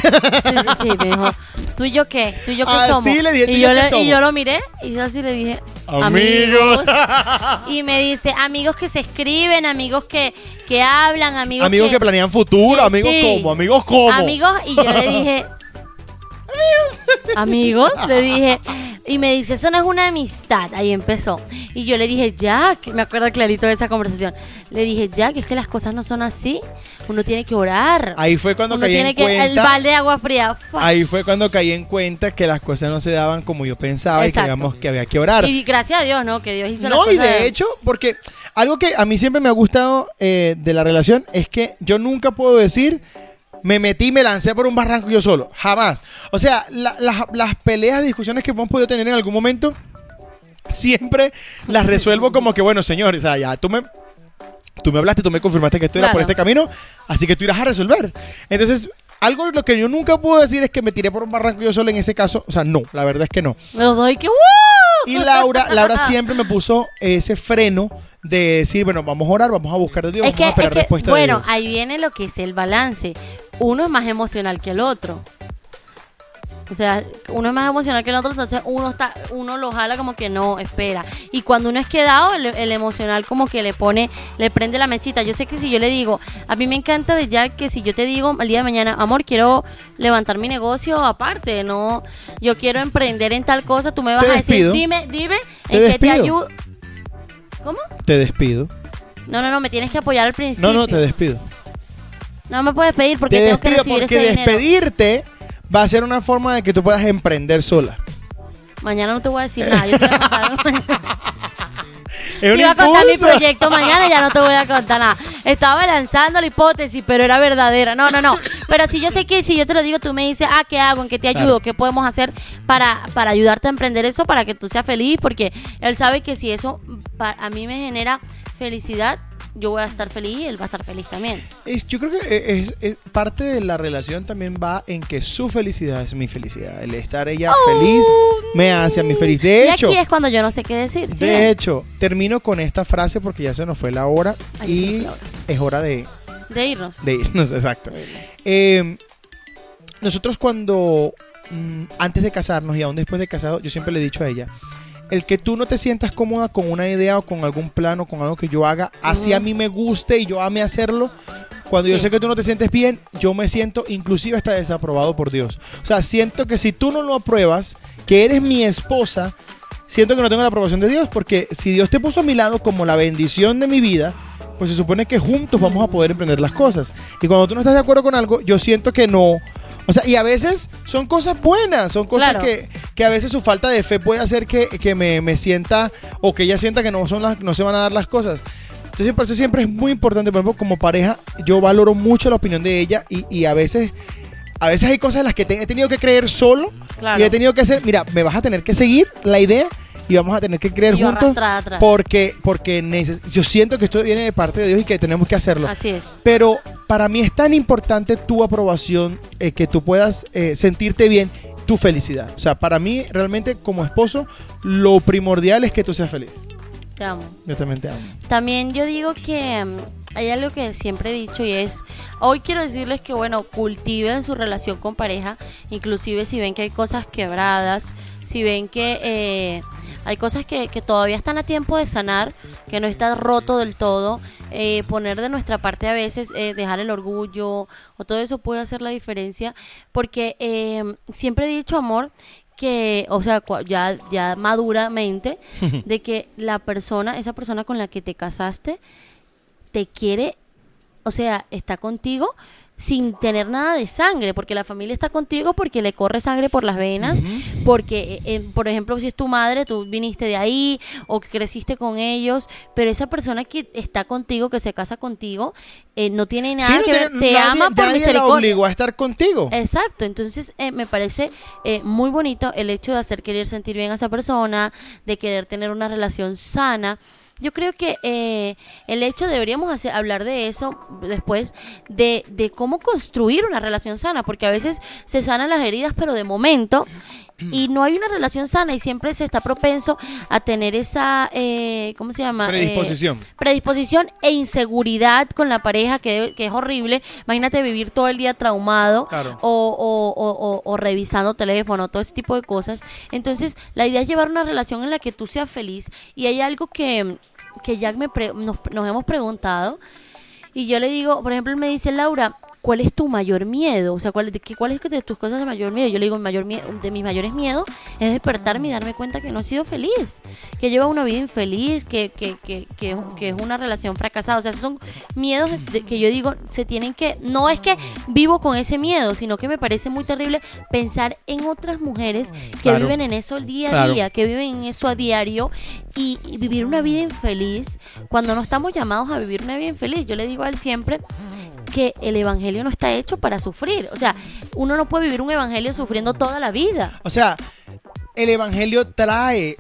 Speaker 1: sí, sí, me dijo, ¿tú y yo qué? ¿Tú y yo qué
Speaker 2: Así
Speaker 1: somos?
Speaker 2: le dije, ¿tú y yo
Speaker 1: le-
Speaker 2: somos?
Speaker 1: y yo lo miré y yo así le dije,
Speaker 2: Amigos.
Speaker 1: amigos. y me dice, amigos que se escriben, amigos que, que hablan, amigos,
Speaker 2: Amigos que planean futuro,
Speaker 1: que
Speaker 2: amigos
Speaker 1: sí.
Speaker 2: como, amigos como.
Speaker 1: Amigos, y yo le dije, amigos, le dije, y me dice, eso no es una amistad. Ahí empezó. Y yo le dije, Jack, me acuerdo clarito de esa conversación. Le dije, Jack, es que las cosas no son así. Uno tiene que orar.
Speaker 2: Ahí fue cuando
Speaker 1: Uno
Speaker 2: caí
Speaker 1: tiene
Speaker 2: en
Speaker 1: que, el
Speaker 2: cuenta.
Speaker 1: balde de agua fría.
Speaker 2: Ahí fue cuando caí en cuenta que las cosas no se daban como yo pensaba y que digamos que había que orar.
Speaker 1: Y gracias a Dios, ¿no? Que Dios hizo las
Speaker 2: No, y
Speaker 1: cosas
Speaker 2: de hecho, porque algo que a mí siempre me ha gustado eh, de la relación es que yo nunca puedo decir me metí, me lancé por un barranco yo solo. Jamás. O sea, la- las- las peleas, discusiones que hemos podido tener en algún momento, siempre las resuelvo como que, bueno, señor, o sea, ya tú me, tú me hablaste, tú me confirmaste que esto era por este camino, así que tú irás a resolver. Entonces, algo lo que yo nunca puedo decir es que me tiré por un barranco yo solo en ese caso. O sea, no, la verdad es que no.
Speaker 1: Me lo doy que.
Speaker 2: Y Laura, Laura siempre me puso ese freno de decir, bueno, vamos a orar, vamos a buscar de Dios,
Speaker 1: Es
Speaker 2: vamos
Speaker 1: que,
Speaker 2: a esperar
Speaker 1: es que,
Speaker 2: respuesta
Speaker 1: bueno,
Speaker 2: de Dios.
Speaker 1: ahí viene lo que es el balance. Uno es más emocional que el otro. O sea, uno es más emocional que el otro, entonces uno está, uno lo jala como que no, espera. Y cuando uno es quedado, el, el emocional como que le pone, le prende la mechita. Yo sé que si yo le digo, a mí me encanta de Jack que si yo te digo el día de mañana, amor, quiero levantar mi negocio aparte, no, yo quiero emprender en tal cosa, tú me vas a decir, dime, dime, en qué te ayudo. ¿Cómo?
Speaker 2: Te despido.
Speaker 1: No, no, no, me tienes que apoyar al principio.
Speaker 2: No, no, te despido.
Speaker 1: No me puedes pedir porque
Speaker 2: te
Speaker 1: tengo que recibir
Speaker 2: porque
Speaker 1: ese dinero.
Speaker 2: Va a ser una forma de que tú puedas emprender sola.
Speaker 1: Mañana no te voy a decir nada. Yo te voy a contar mañana. [laughs] Te iba a contar mi proyecto mañana y ya no te voy a contar nada. Estaba lanzando la hipótesis, pero era verdadera. No, no, no. Pero si yo sé que si yo te lo digo, tú me dices, ah, ¿qué hago? ¿En qué te ayudo?
Speaker 2: Claro.
Speaker 1: ¿Qué podemos hacer para, para ayudarte a emprender eso? Para que tú seas feliz. Porque él sabe que si eso a mí me genera felicidad, yo voy a estar feliz y él va a estar feliz también.
Speaker 2: Es- yo creo que es, es- parte de la relación también va en que su felicidad es mi felicidad. El estar ella feliz me hace a mí feliz. De
Speaker 1: y
Speaker 2: hecho,
Speaker 1: aquí es cuando yo no sé qué decir. ¿sí
Speaker 2: de hecho, termino con esta frase porque ya se nos fue la hora
Speaker 1: Ay,
Speaker 2: y
Speaker 1: fue la hora.
Speaker 2: es hora de,
Speaker 1: De irnos.
Speaker 2: de irnos, [laughs] exacto. Eh, nosotros cuando mm, antes de casarnos y aún después de casado, yo siempre le he dicho a ella, el que tú no te sientas cómoda con una idea o con algún plano, con algo que yo haga, así a mí me guste y yo ame hacerlo, Cuando yo sé que tú no te sientes bien, yo me siento inclusive hasta desaprobado por Dios. O sea, siento que si tú no lo apruebas, que eres mi esposa, siento que no tengo la aprobación de Dios, porque si Dios te puso a mi lado como la bendición de mi vida, pues se supone que juntos vamos a poder emprender las cosas. Y cuando tú no estás de acuerdo con algo, yo siento que no. O sea, y a veces son cosas buenas, son cosas
Speaker 1: Claro.
Speaker 2: que, que a veces su falta de fe puede hacer que, que me, me sienta o que ella sienta que no, son las, no se van a dar las cosas. Entonces, por eso siempre es muy importante, por ejemplo, como pareja, yo valoro mucho la opinión de ella y, y a veces... A veces hay cosas en las que te- he tenido que creer solo
Speaker 1: Claro.
Speaker 2: y he tenido que hacer, mira, me vas a tener que seguir la idea y vamos a tener que creer
Speaker 1: yo
Speaker 2: juntos
Speaker 1: atrás.
Speaker 2: porque porque yo siento que esto viene de parte de Dios y que tenemos que hacerlo.
Speaker 1: Así es.
Speaker 2: Pero para mí es tan importante tu aprobación, eh, que tú puedas eh, sentirte bien, tu felicidad. O sea, para mí realmente como esposo, lo primordial es que tú seas feliz.
Speaker 1: Te amo.
Speaker 2: Yo también te amo.
Speaker 1: También yo digo que mm, hay algo que siempre he dicho y es, hoy quiero decirles que bueno, cultiven su relación con pareja, inclusive si ven que hay cosas quebradas, si ven que eh, hay cosas que, que todavía están a tiempo de sanar, que no está roto del todo, eh, poner de nuestra parte a veces, eh, dejar el orgullo o todo eso puede hacer la diferencia, porque eh, siempre he dicho, amor, que, o sea, ya, ya maduramente, [laughs] de que la persona, esa persona con la que te casaste, te quiere, o sea, está contigo sin tener nada de sangre, porque la familia está contigo porque le corre sangre por las venas, porque, eh, eh, por ejemplo, si es tu madre, tú viniste de ahí o creciste con ellos, pero esa persona que está contigo, que se casa contigo, eh, no tiene nada
Speaker 2: Sí, no
Speaker 1: que ver, te
Speaker 2: nadie-
Speaker 1: ama por
Speaker 2: nadie la obligó a estar contigo.
Speaker 1: Exacto, entonces eh, me parece eh, muy bonito el hecho de hacer querer sentir bien a esa persona, de querer tener una relación sana. Yo creo que eh, el hecho deberíamos hacer, hablar de eso después, de, de cómo construir una relación sana, porque a veces se sanan las heridas, pero de momento, y no hay una relación sana y siempre se está propenso a tener esa, eh, ¿cómo se llama? Eh,
Speaker 2: Predisposición.
Speaker 1: predisposición e inseguridad con la pareja, que, que es horrible. Imagínate vivir todo el día traumado
Speaker 2: Claro.
Speaker 1: o, o- o- o- o revisando teléfono, todo ese tipo de cosas. Entonces, la idea es llevar una relación en la que tú seas feliz. Y hay algo que, que Jack me pre- nos, nos hemos preguntado. Y yo le digo, por ejemplo, él me dice, Laura, ¿cuál es tu mayor miedo? O sea, ¿cuál, de, ¿cuál es de tus cosas de mayor miedo? Yo le digo, el mayor de mis mayores miedos es despertarme y darme cuenta que no he sido feliz, que lleva una vida infeliz, que, que, que, que, que es una relación fracasada. O sea, esos son miedos de- que yo digo, se tienen que, no es que vivo con ese miedo, sino que me parece muy terrible pensar en otras mujeres que
Speaker 2: Claro.
Speaker 1: viven en eso el día a
Speaker 2: Claro.
Speaker 1: día, que viven en eso a diario y, y vivir una vida infeliz cuando no estamos llamados a vivir una vida infeliz. Yo le digo a él siempre que el evangelio no está hecho para sufrir. O sea, uno no puede vivir un evangelio sufriendo toda la vida.
Speaker 2: O sea, el evangelio trae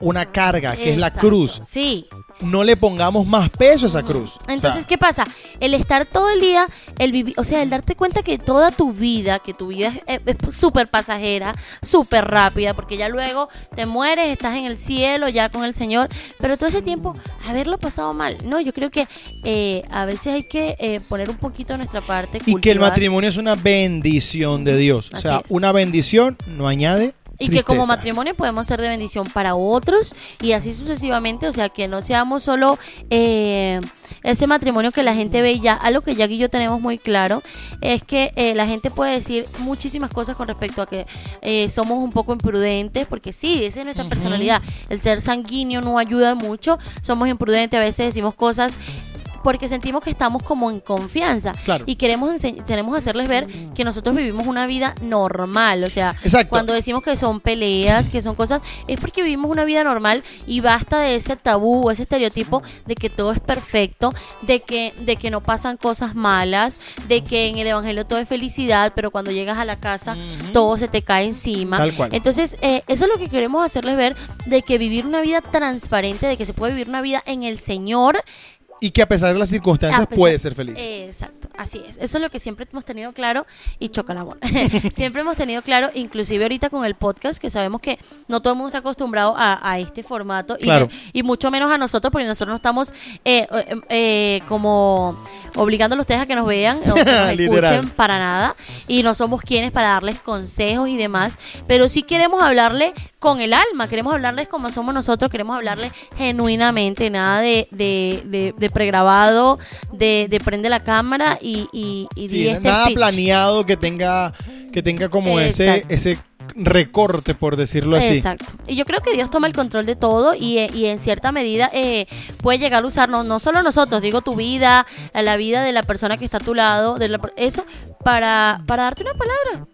Speaker 2: una carga, que es la cruz.
Speaker 1: Sí.
Speaker 2: No le pongamos más peso a esa cruz. O sea,
Speaker 1: Entonces, ¿qué pasa? El estar todo el día, el vivir, o sea, el darte cuenta que toda tu vida, que tu vida es súper pasajera, súper rápida, porque ya luego te mueres, estás en el cielo ya con el Señor, pero todo ese tiempo haberlo pasado mal, ¿no? Yo creo que eh, a veces hay que eh, poner un poquito de nuestra parte.
Speaker 2: y que el matrimonio es una bendición de Dios. O sea,
Speaker 1: es.
Speaker 2: una bendición no añade.
Speaker 1: Y que como matrimonio podemos ser de bendición para otros y así sucesivamente, o sea, que no seamos solo eh, ese matrimonio que la gente ve y ya. Algo que Jack y yo tenemos muy claro es que eh, la gente puede decir muchísimas cosas con respecto a que eh, somos un poco imprudentes, porque sí, esa es nuestra personalidad. El ser sanguíneo no ayuda mucho, somos imprudentes, a veces decimos cosas porque sentimos que estamos como en confianza
Speaker 2: Claro.
Speaker 1: y queremos queremos hacerles ver que nosotros vivimos una vida normal, o sea,
Speaker 2: Exacto.
Speaker 1: cuando decimos que son peleas, que son cosas, es porque vivimos una vida normal y basta de ese tabú o ese estereotipo de que todo es perfecto, de que de que no pasan cosas malas, de que en el evangelio todo es felicidad, pero cuando llegas a la casa todo se te cae encima.
Speaker 2: Tal cual.
Speaker 1: Entonces, eh, eso es lo que queremos hacerles ver de que vivir una vida transparente, de que se puede vivir una vida en el Señor
Speaker 2: Y que a pesar de las circunstancias
Speaker 1: pesar-
Speaker 2: puede ser feliz.
Speaker 1: Exacto, así es. Eso es lo que siempre hemos tenido claro y choca la bola. [laughs] siempre hemos tenido claro, inclusive ahorita con el podcast, que sabemos que no todo el mundo está acostumbrado a, a este formato y,
Speaker 2: Claro.
Speaker 1: y mucho menos a nosotros, porque nosotros no estamos eh, eh, eh, como obligando a ustedes a que nos vean o que nos [laughs] escuchen para nada y no somos quienes para darles consejos y demás, pero sí queremos hablarle con el alma, queremos hablarles como somos nosotros, queremos hablarles genuinamente, nada de, de, de, de pregrabado, de, de prende la cámara y, y, y
Speaker 2: Sí,
Speaker 1: este
Speaker 2: nada planeado que tenga, que tenga como ese,
Speaker 1: Exacto.
Speaker 2: ese recorte, por decirlo así.
Speaker 1: Exacto. Y yo creo que Dios toma el control de todo y, eh, y en cierta medida eh, puede llegar a usarnos, no solo nosotros, digo tu vida, la vida de la persona que está a tu lado, de la eso, para, para darte una palabra.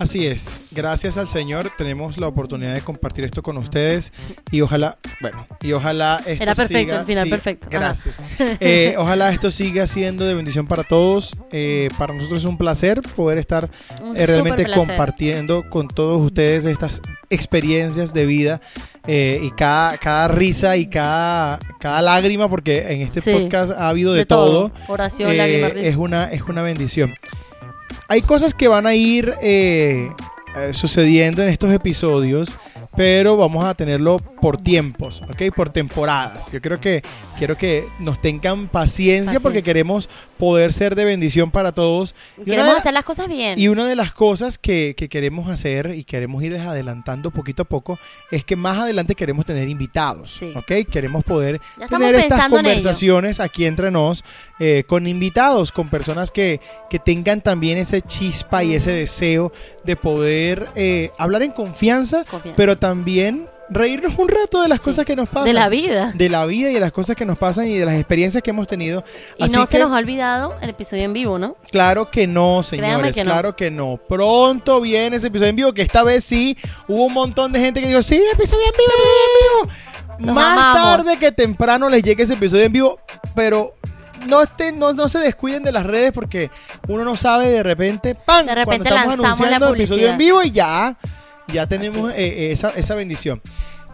Speaker 2: Así es, gracias al Señor tenemos la oportunidad de compartir esto con ustedes y ojalá, bueno, y ojalá esto
Speaker 1: Era perfecto,
Speaker 2: siga-
Speaker 1: el final perfecto.
Speaker 2: Gracias. Eh, ojalá esto siga siendo de bendición para todos. Eh, para nosotros es un placer poder estar eh, realmente
Speaker 1: placer.
Speaker 2: compartiendo con todos ustedes estas experiencias de vida eh, y cada, cada risa y cada, cada lágrima, porque en este
Speaker 1: Sí.
Speaker 2: podcast ha habido de,
Speaker 1: De
Speaker 2: todo.
Speaker 1: todo. Oración, lágrimas, risa.
Speaker 2: es una es una bendición. Hay cosas que van a ir eh, eh, sucediendo en estos episodios, pero vamos a tenerlo por tiempos, ¿ok? Por temporadas. Yo creo que quiero que nos tengan paciencia porque queremos poder ser de bendición para todos. Y
Speaker 1: Queremos
Speaker 2: de-
Speaker 1: hacer las cosas bien.
Speaker 2: y una de las cosas que, que queremos hacer y queremos irles adelantando poquito a poco es que más adelante queremos tener invitados,
Speaker 1: Sí.
Speaker 2: ¿ok? Queremos poder tener estas
Speaker 1: en
Speaker 2: conversaciones aquí entre nos eh, con invitados, con personas que, que tengan también ese chispa y ese deseo de poder eh, hablar en confianza,
Speaker 1: Confianza.
Speaker 2: pero también reírnos un rato de las
Speaker 1: Sí.
Speaker 2: cosas que nos pasan.
Speaker 1: de la vida.
Speaker 2: De la vida y de las cosas que nos pasan y de las experiencias que hemos tenido.
Speaker 1: Y
Speaker 2: Así
Speaker 1: no se
Speaker 2: que-
Speaker 1: nos ha olvidado el episodio en vivo, ¿no?
Speaker 2: Claro que no, señores,
Speaker 1: que no.
Speaker 2: claro que no. Pronto viene ese episodio en vivo, que esta vez sí hubo un montón de gente que dijo, sí, episodio en vivo, episodio en vivo.
Speaker 1: Los
Speaker 2: Más
Speaker 1: amamos.
Speaker 2: tarde que temprano les llegue ese episodio en vivo, pero no estén, no, no se descuiden de las redes porque uno no sabe de repente, ¡pam!
Speaker 1: De repente
Speaker 2: cuando estamos
Speaker 1: lanzamos la
Speaker 2: anunciando episodio en vivo y ya, ya tenemos
Speaker 1: es.
Speaker 2: eh, esa, esa bendición.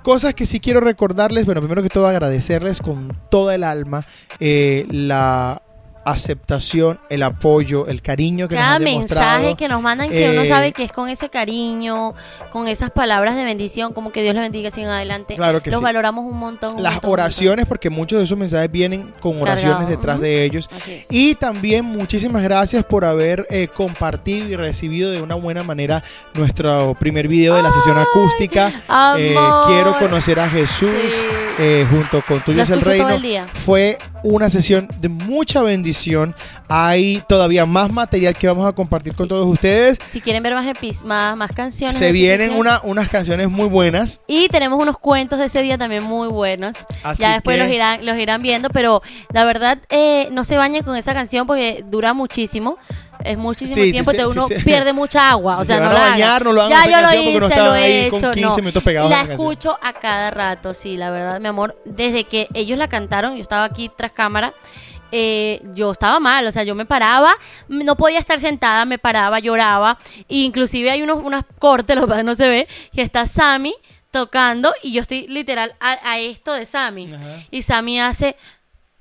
Speaker 2: Cosas que sí quiero recordarles, bueno, primero que todo agradecerles con toda el alma eh, la aceptación, el apoyo, el cariño que
Speaker 1: Cada
Speaker 2: nos han
Speaker 1: mensaje que nos mandan que uno
Speaker 2: Eh,
Speaker 1: sabe que es con ese cariño, con esas palabras de bendición, como que Dios les bendiga sigan adelante.
Speaker 2: Claro que
Speaker 1: Los
Speaker 2: sí.
Speaker 1: valoramos un montón. un
Speaker 2: Las
Speaker 1: montón,
Speaker 2: oraciones, porque muchos de esos mensajes vienen con oraciones
Speaker 1: Cargado,
Speaker 2: detrás de ellos. Y también muchísimas gracias por haber eh, compartido y recibido de una buena manera nuestro primer video de la sesión acústica. Eh, quiero conocer a Jesús
Speaker 1: Sí.
Speaker 2: eh, junto con Tuyos el Reino.
Speaker 1: el día.
Speaker 2: Fue una sesión de mucha bendición. Hay todavía más material que vamos a compartir con todos ustedes.
Speaker 1: Si quieren ver más, epis- más, más canciones.
Speaker 2: Se vienen una, unas canciones muy buenas.
Speaker 1: Y tenemos unos cuentos de ese día también muy buenos.
Speaker 2: Así
Speaker 1: ya después
Speaker 2: que-
Speaker 1: los irán, los irán viendo, pero la verdad eh, no se bañen con esa canción porque dura muchísimo. Es muchísimo
Speaker 2: Sí,
Speaker 1: tiempo,
Speaker 2: sí,
Speaker 1: te uno pierde mucha [laughs] agua. O sea,
Speaker 2: se
Speaker 1: no
Speaker 2: van a
Speaker 1: la
Speaker 2: bañar,
Speaker 1: hagan.
Speaker 2: no lo hagan
Speaker 1: Ya yo lo
Speaker 2: no
Speaker 1: hice, lo he
Speaker 2: con
Speaker 1: hecho.
Speaker 2: 15
Speaker 1: no.
Speaker 2: minutos pegados a
Speaker 1: La escucho a cada rato, sí, la verdad, mi amor. Desde que ellos la cantaron, yo estaba aquí tras cámara. eh, yo estaba mal, o sea, yo me paraba, no podía estar sentada, me paraba, lloraba, e inclusive hay unos, unos cortes, [laughs] lo que no se ve, que está Sammy tocando y yo estoy literal a, a esto de Sammy.
Speaker 2: Ajá.
Speaker 1: Y Sammy hace,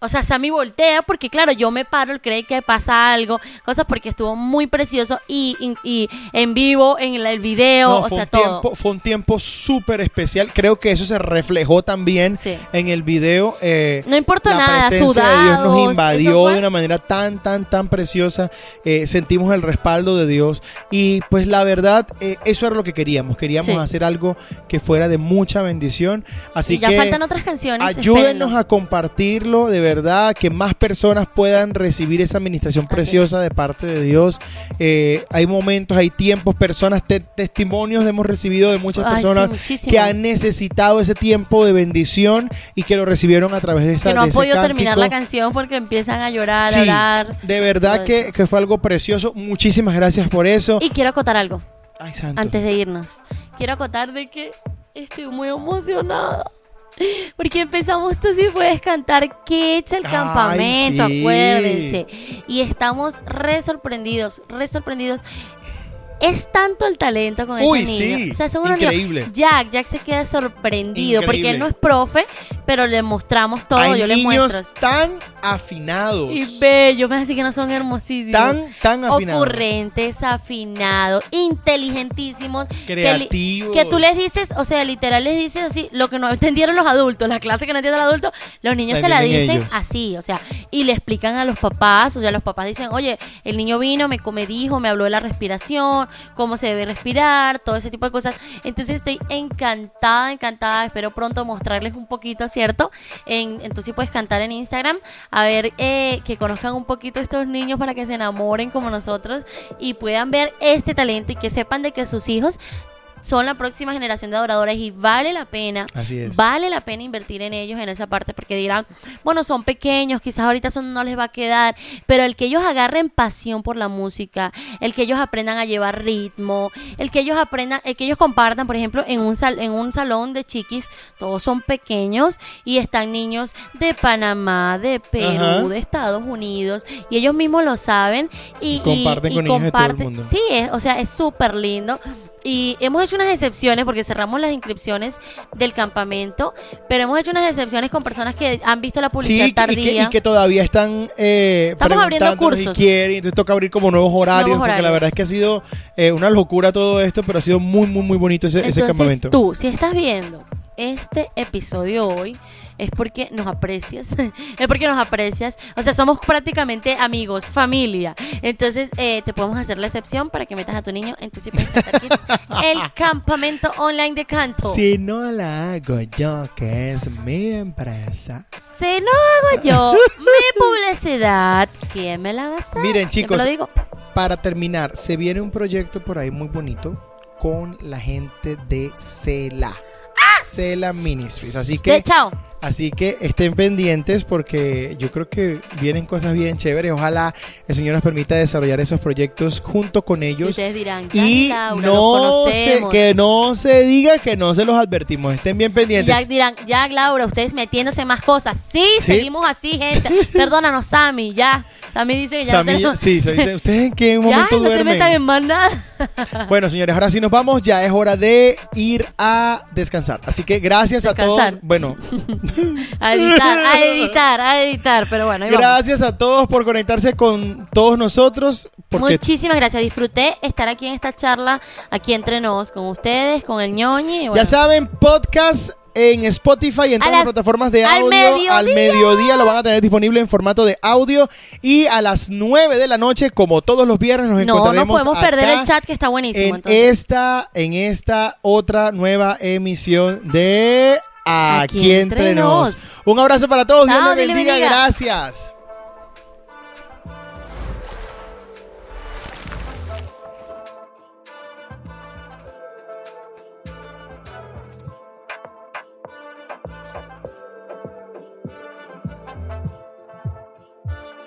Speaker 1: o sea, Sammy voltea porque claro, yo me paro, él cree que pasa algo, cosas porque estuvo muy precioso y, y- y en vivo, en el, el video,
Speaker 2: No,
Speaker 1: o
Speaker 2: fue,
Speaker 1: sea,
Speaker 2: un
Speaker 1: todo.
Speaker 2: tiempo, fue un tiempo súper especial. Creo que eso se reflejó también
Speaker 1: Sí.
Speaker 2: en el video. eh,
Speaker 1: No importa
Speaker 2: la
Speaker 1: nada,
Speaker 2: presencia de Dios nos invadió de una manera tan, tan, tan preciosa. Eh, sentimos el respaldo de Dios. Y pues la verdad, eh, eso era lo que queríamos. Queríamos
Speaker 1: Sí.
Speaker 2: hacer algo que fuera de mucha bendición. Así
Speaker 1: y ya
Speaker 2: que
Speaker 1: faltan otras canciones.
Speaker 2: ayúdenos
Speaker 1: espérenlo.
Speaker 2: a compartirlo, de verdad, que más personas puedan recibir esa administración preciosa de parte de Dios. Eh, hay momentos, hay tiempos, personas, te- testimonios hemos recibido de muchas
Speaker 1: Ay, sí,
Speaker 2: personas que han necesitado ese tiempo de bendición y que lo recibieron a través de esa
Speaker 1: que no han terminar la canción porque empiezan a llorar,
Speaker 2: Sí,
Speaker 1: a orar.
Speaker 2: de verdad que, que fue algo precioso. Muchísimas gracias por eso.
Speaker 1: Y quiero acotar algo
Speaker 2: Ay, santo.
Speaker 1: antes de irnos. Quiero acotar de que estoy muy emocionada. [laughs] Porque empezamos tú si puedes cantar Kids el
Speaker 2: Ay,
Speaker 1: campamento,
Speaker 2: sí.
Speaker 1: acuérdense. Y estamos re sorprendidos, re sorprendidos. Es tanto el talento con
Speaker 2: Uy,
Speaker 1: ese niño.
Speaker 2: sí,
Speaker 1: O sea, son unos niños-
Speaker 2: increíble.
Speaker 1: Jack, Jack se queda sorprendido porque él no es profe, pero le mostramos todo,
Speaker 2: hay
Speaker 1: yo le
Speaker 2: niños
Speaker 1: muestro.
Speaker 2: tan afinados.
Speaker 1: Y bellos, me así que no son hermosísimos.
Speaker 2: Tan, tan afinados.
Speaker 1: Ocurrentes, afinados, inteligentísimos. que li-
Speaker 2: Creativos.
Speaker 1: Que, tú les dices, o sea, literal les dices así, lo que no entendieron los adultos, la clase que no entienden los adultos, los niños te la dicen
Speaker 2: ellos.
Speaker 1: así, o sea, y le explican a los papás, o sea, los papás dicen, oye, el niño vino, me, me dijo, me habló de la respiración, cómo se debe respirar, todo ese tipo de cosas. Entonces estoy encantada, encantada, espero pronto mostrarles un poquito, ¿cierto? En, entonces puedes cantar en Instagram, a ver, eh, que conozcan un poquito estos niños para que se enamoren como nosotros y puedan ver este talento y que sepan de que sus hijos son la próxima generación de adoradores y vale la pena
Speaker 2: Así es.
Speaker 1: Vale la pena invertir en ellos en esa parte porque dirán, bueno, son pequeños, quizás ahorita eso no les va a quedar, pero el que ellos agarren pasión por la música, el que ellos aprendan a llevar ritmo, el que ellos aprendan, el que ellos compartan, por ejemplo, en un sal, en un salón de chiquis, todos son pequeños y están niños de Panamá, de Perú,
Speaker 2: Ajá.
Speaker 1: de Estados Unidos y ellos mismos lo saben y,
Speaker 2: Y comparten con niños de todo el mundo.
Speaker 1: Sí, es, o sea, es súper lindo. Y hemos hecho unas excepciones porque cerramos las inscripciones del campamento, pero hemos hecho unas excepciones con personas que han visto la
Speaker 2: Sí,
Speaker 1: publicidad
Speaker 2: y que,
Speaker 1: tardía.
Speaker 2: y que todavía están eh,
Speaker 1: Estamos abriendo cursos.
Speaker 2: quieren, entonces toca abrir como nuevos horarios,
Speaker 1: Nuevos
Speaker 2: porque la verdad es que ha sido eh, una locura todo esto, pero ha sido muy, muy, muy bonito ese, ese
Speaker 1: Entonces
Speaker 2: campamento.
Speaker 1: tú, si estás viendo este episodio hoy, es porque nos aprecias, [laughs] es porque nos aprecias, o sea, somos prácticamente amigos, familia. Entonces, eh, te podemos hacer la excepción para que metas a tu niño en tu Kids, [laughs] el campamento online de canto.
Speaker 2: Si no la hago yo, que es mi empresa.
Speaker 1: Si no hago yo mi [laughs] publicidad, ¿quién me la va a hacer?
Speaker 2: Miren, chicos,
Speaker 1: lo digo.
Speaker 2: Para terminar, se viene un proyecto por ahí muy bonito con la gente de Cela. Cela Ministries. Así
Speaker 1: De-
Speaker 2: que,
Speaker 1: chao.
Speaker 2: Así que estén pendientes porque yo creo que vienen cosas bien chéveres. Ojalá el Señor nos permita desarrollar esos proyectos junto con
Speaker 1: Y
Speaker 2: ellos.
Speaker 1: ustedes dirán, ya
Speaker 2: Y
Speaker 1: Laura,
Speaker 2: no se, que no se diga que no se los advertimos. Estén bien
Speaker 1: Y
Speaker 2: pendientes.
Speaker 1: ya dirán, ya Laura, ustedes metiéndose más cosas. Sí,
Speaker 2: Sí.
Speaker 1: seguimos así, gente. [laughs] Perdónanos, Sammy, ya. Sammy dice que ya
Speaker 2: Sammy,
Speaker 1: no
Speaker 2: sí, se dice, ¿ustedes en qué [laughs]
Speaker 1: ya,
Speaker 2: momento
Speaker 1: no se
Speaker 2: duermen?
Speaker 1: metan en más nada. [laughs]
Speaker 2: Bueno, señores, ahora sí nos vamos. Ya es hora de ir a descansar. Así que gracias a todos. Bueno,
Speaker 1: A editar, a editar, a editar. Pero bueno, ahí vamos.
Speaker 2: gracias a todos por conectarse con todos nosotros. Porque
Speaker 1: Muchísimas gracias. Disfruté estar aquí en esta charla, aquí entre nos, con ustedes, con el ñoñi. bueno.
Speaker 2: ya saben, podcast en Spotify y en todas las
Speaker 1: las-
Speaker 2: plataformas de
Speaker 1: al
Speaker 2: audio.
Speaker 1: mediodía.
Speaker 2: Al mediodía lo van a tener disponible en formato de audio. Y a las 9 de la noche, como todos los viernes, nos
Speaker 1: no, no
Speaker 2: encontraremos
Speaker 1: podemos perder el chat que está buenísimo.
Speaker 2: en
Speaker 1: entonces.
Speaker 2: esta, en esta otra nueva emisión de Aquí,
Speaker 1: Aquí
Speaker 2: entre
Speaker 1: Entre
Speaker 2: nos.
Speaker 1: Nos.
Speaker 2: Un abrazo para todos, Dios les
Speaker 1: bendiga.
Speaker 2: gracias.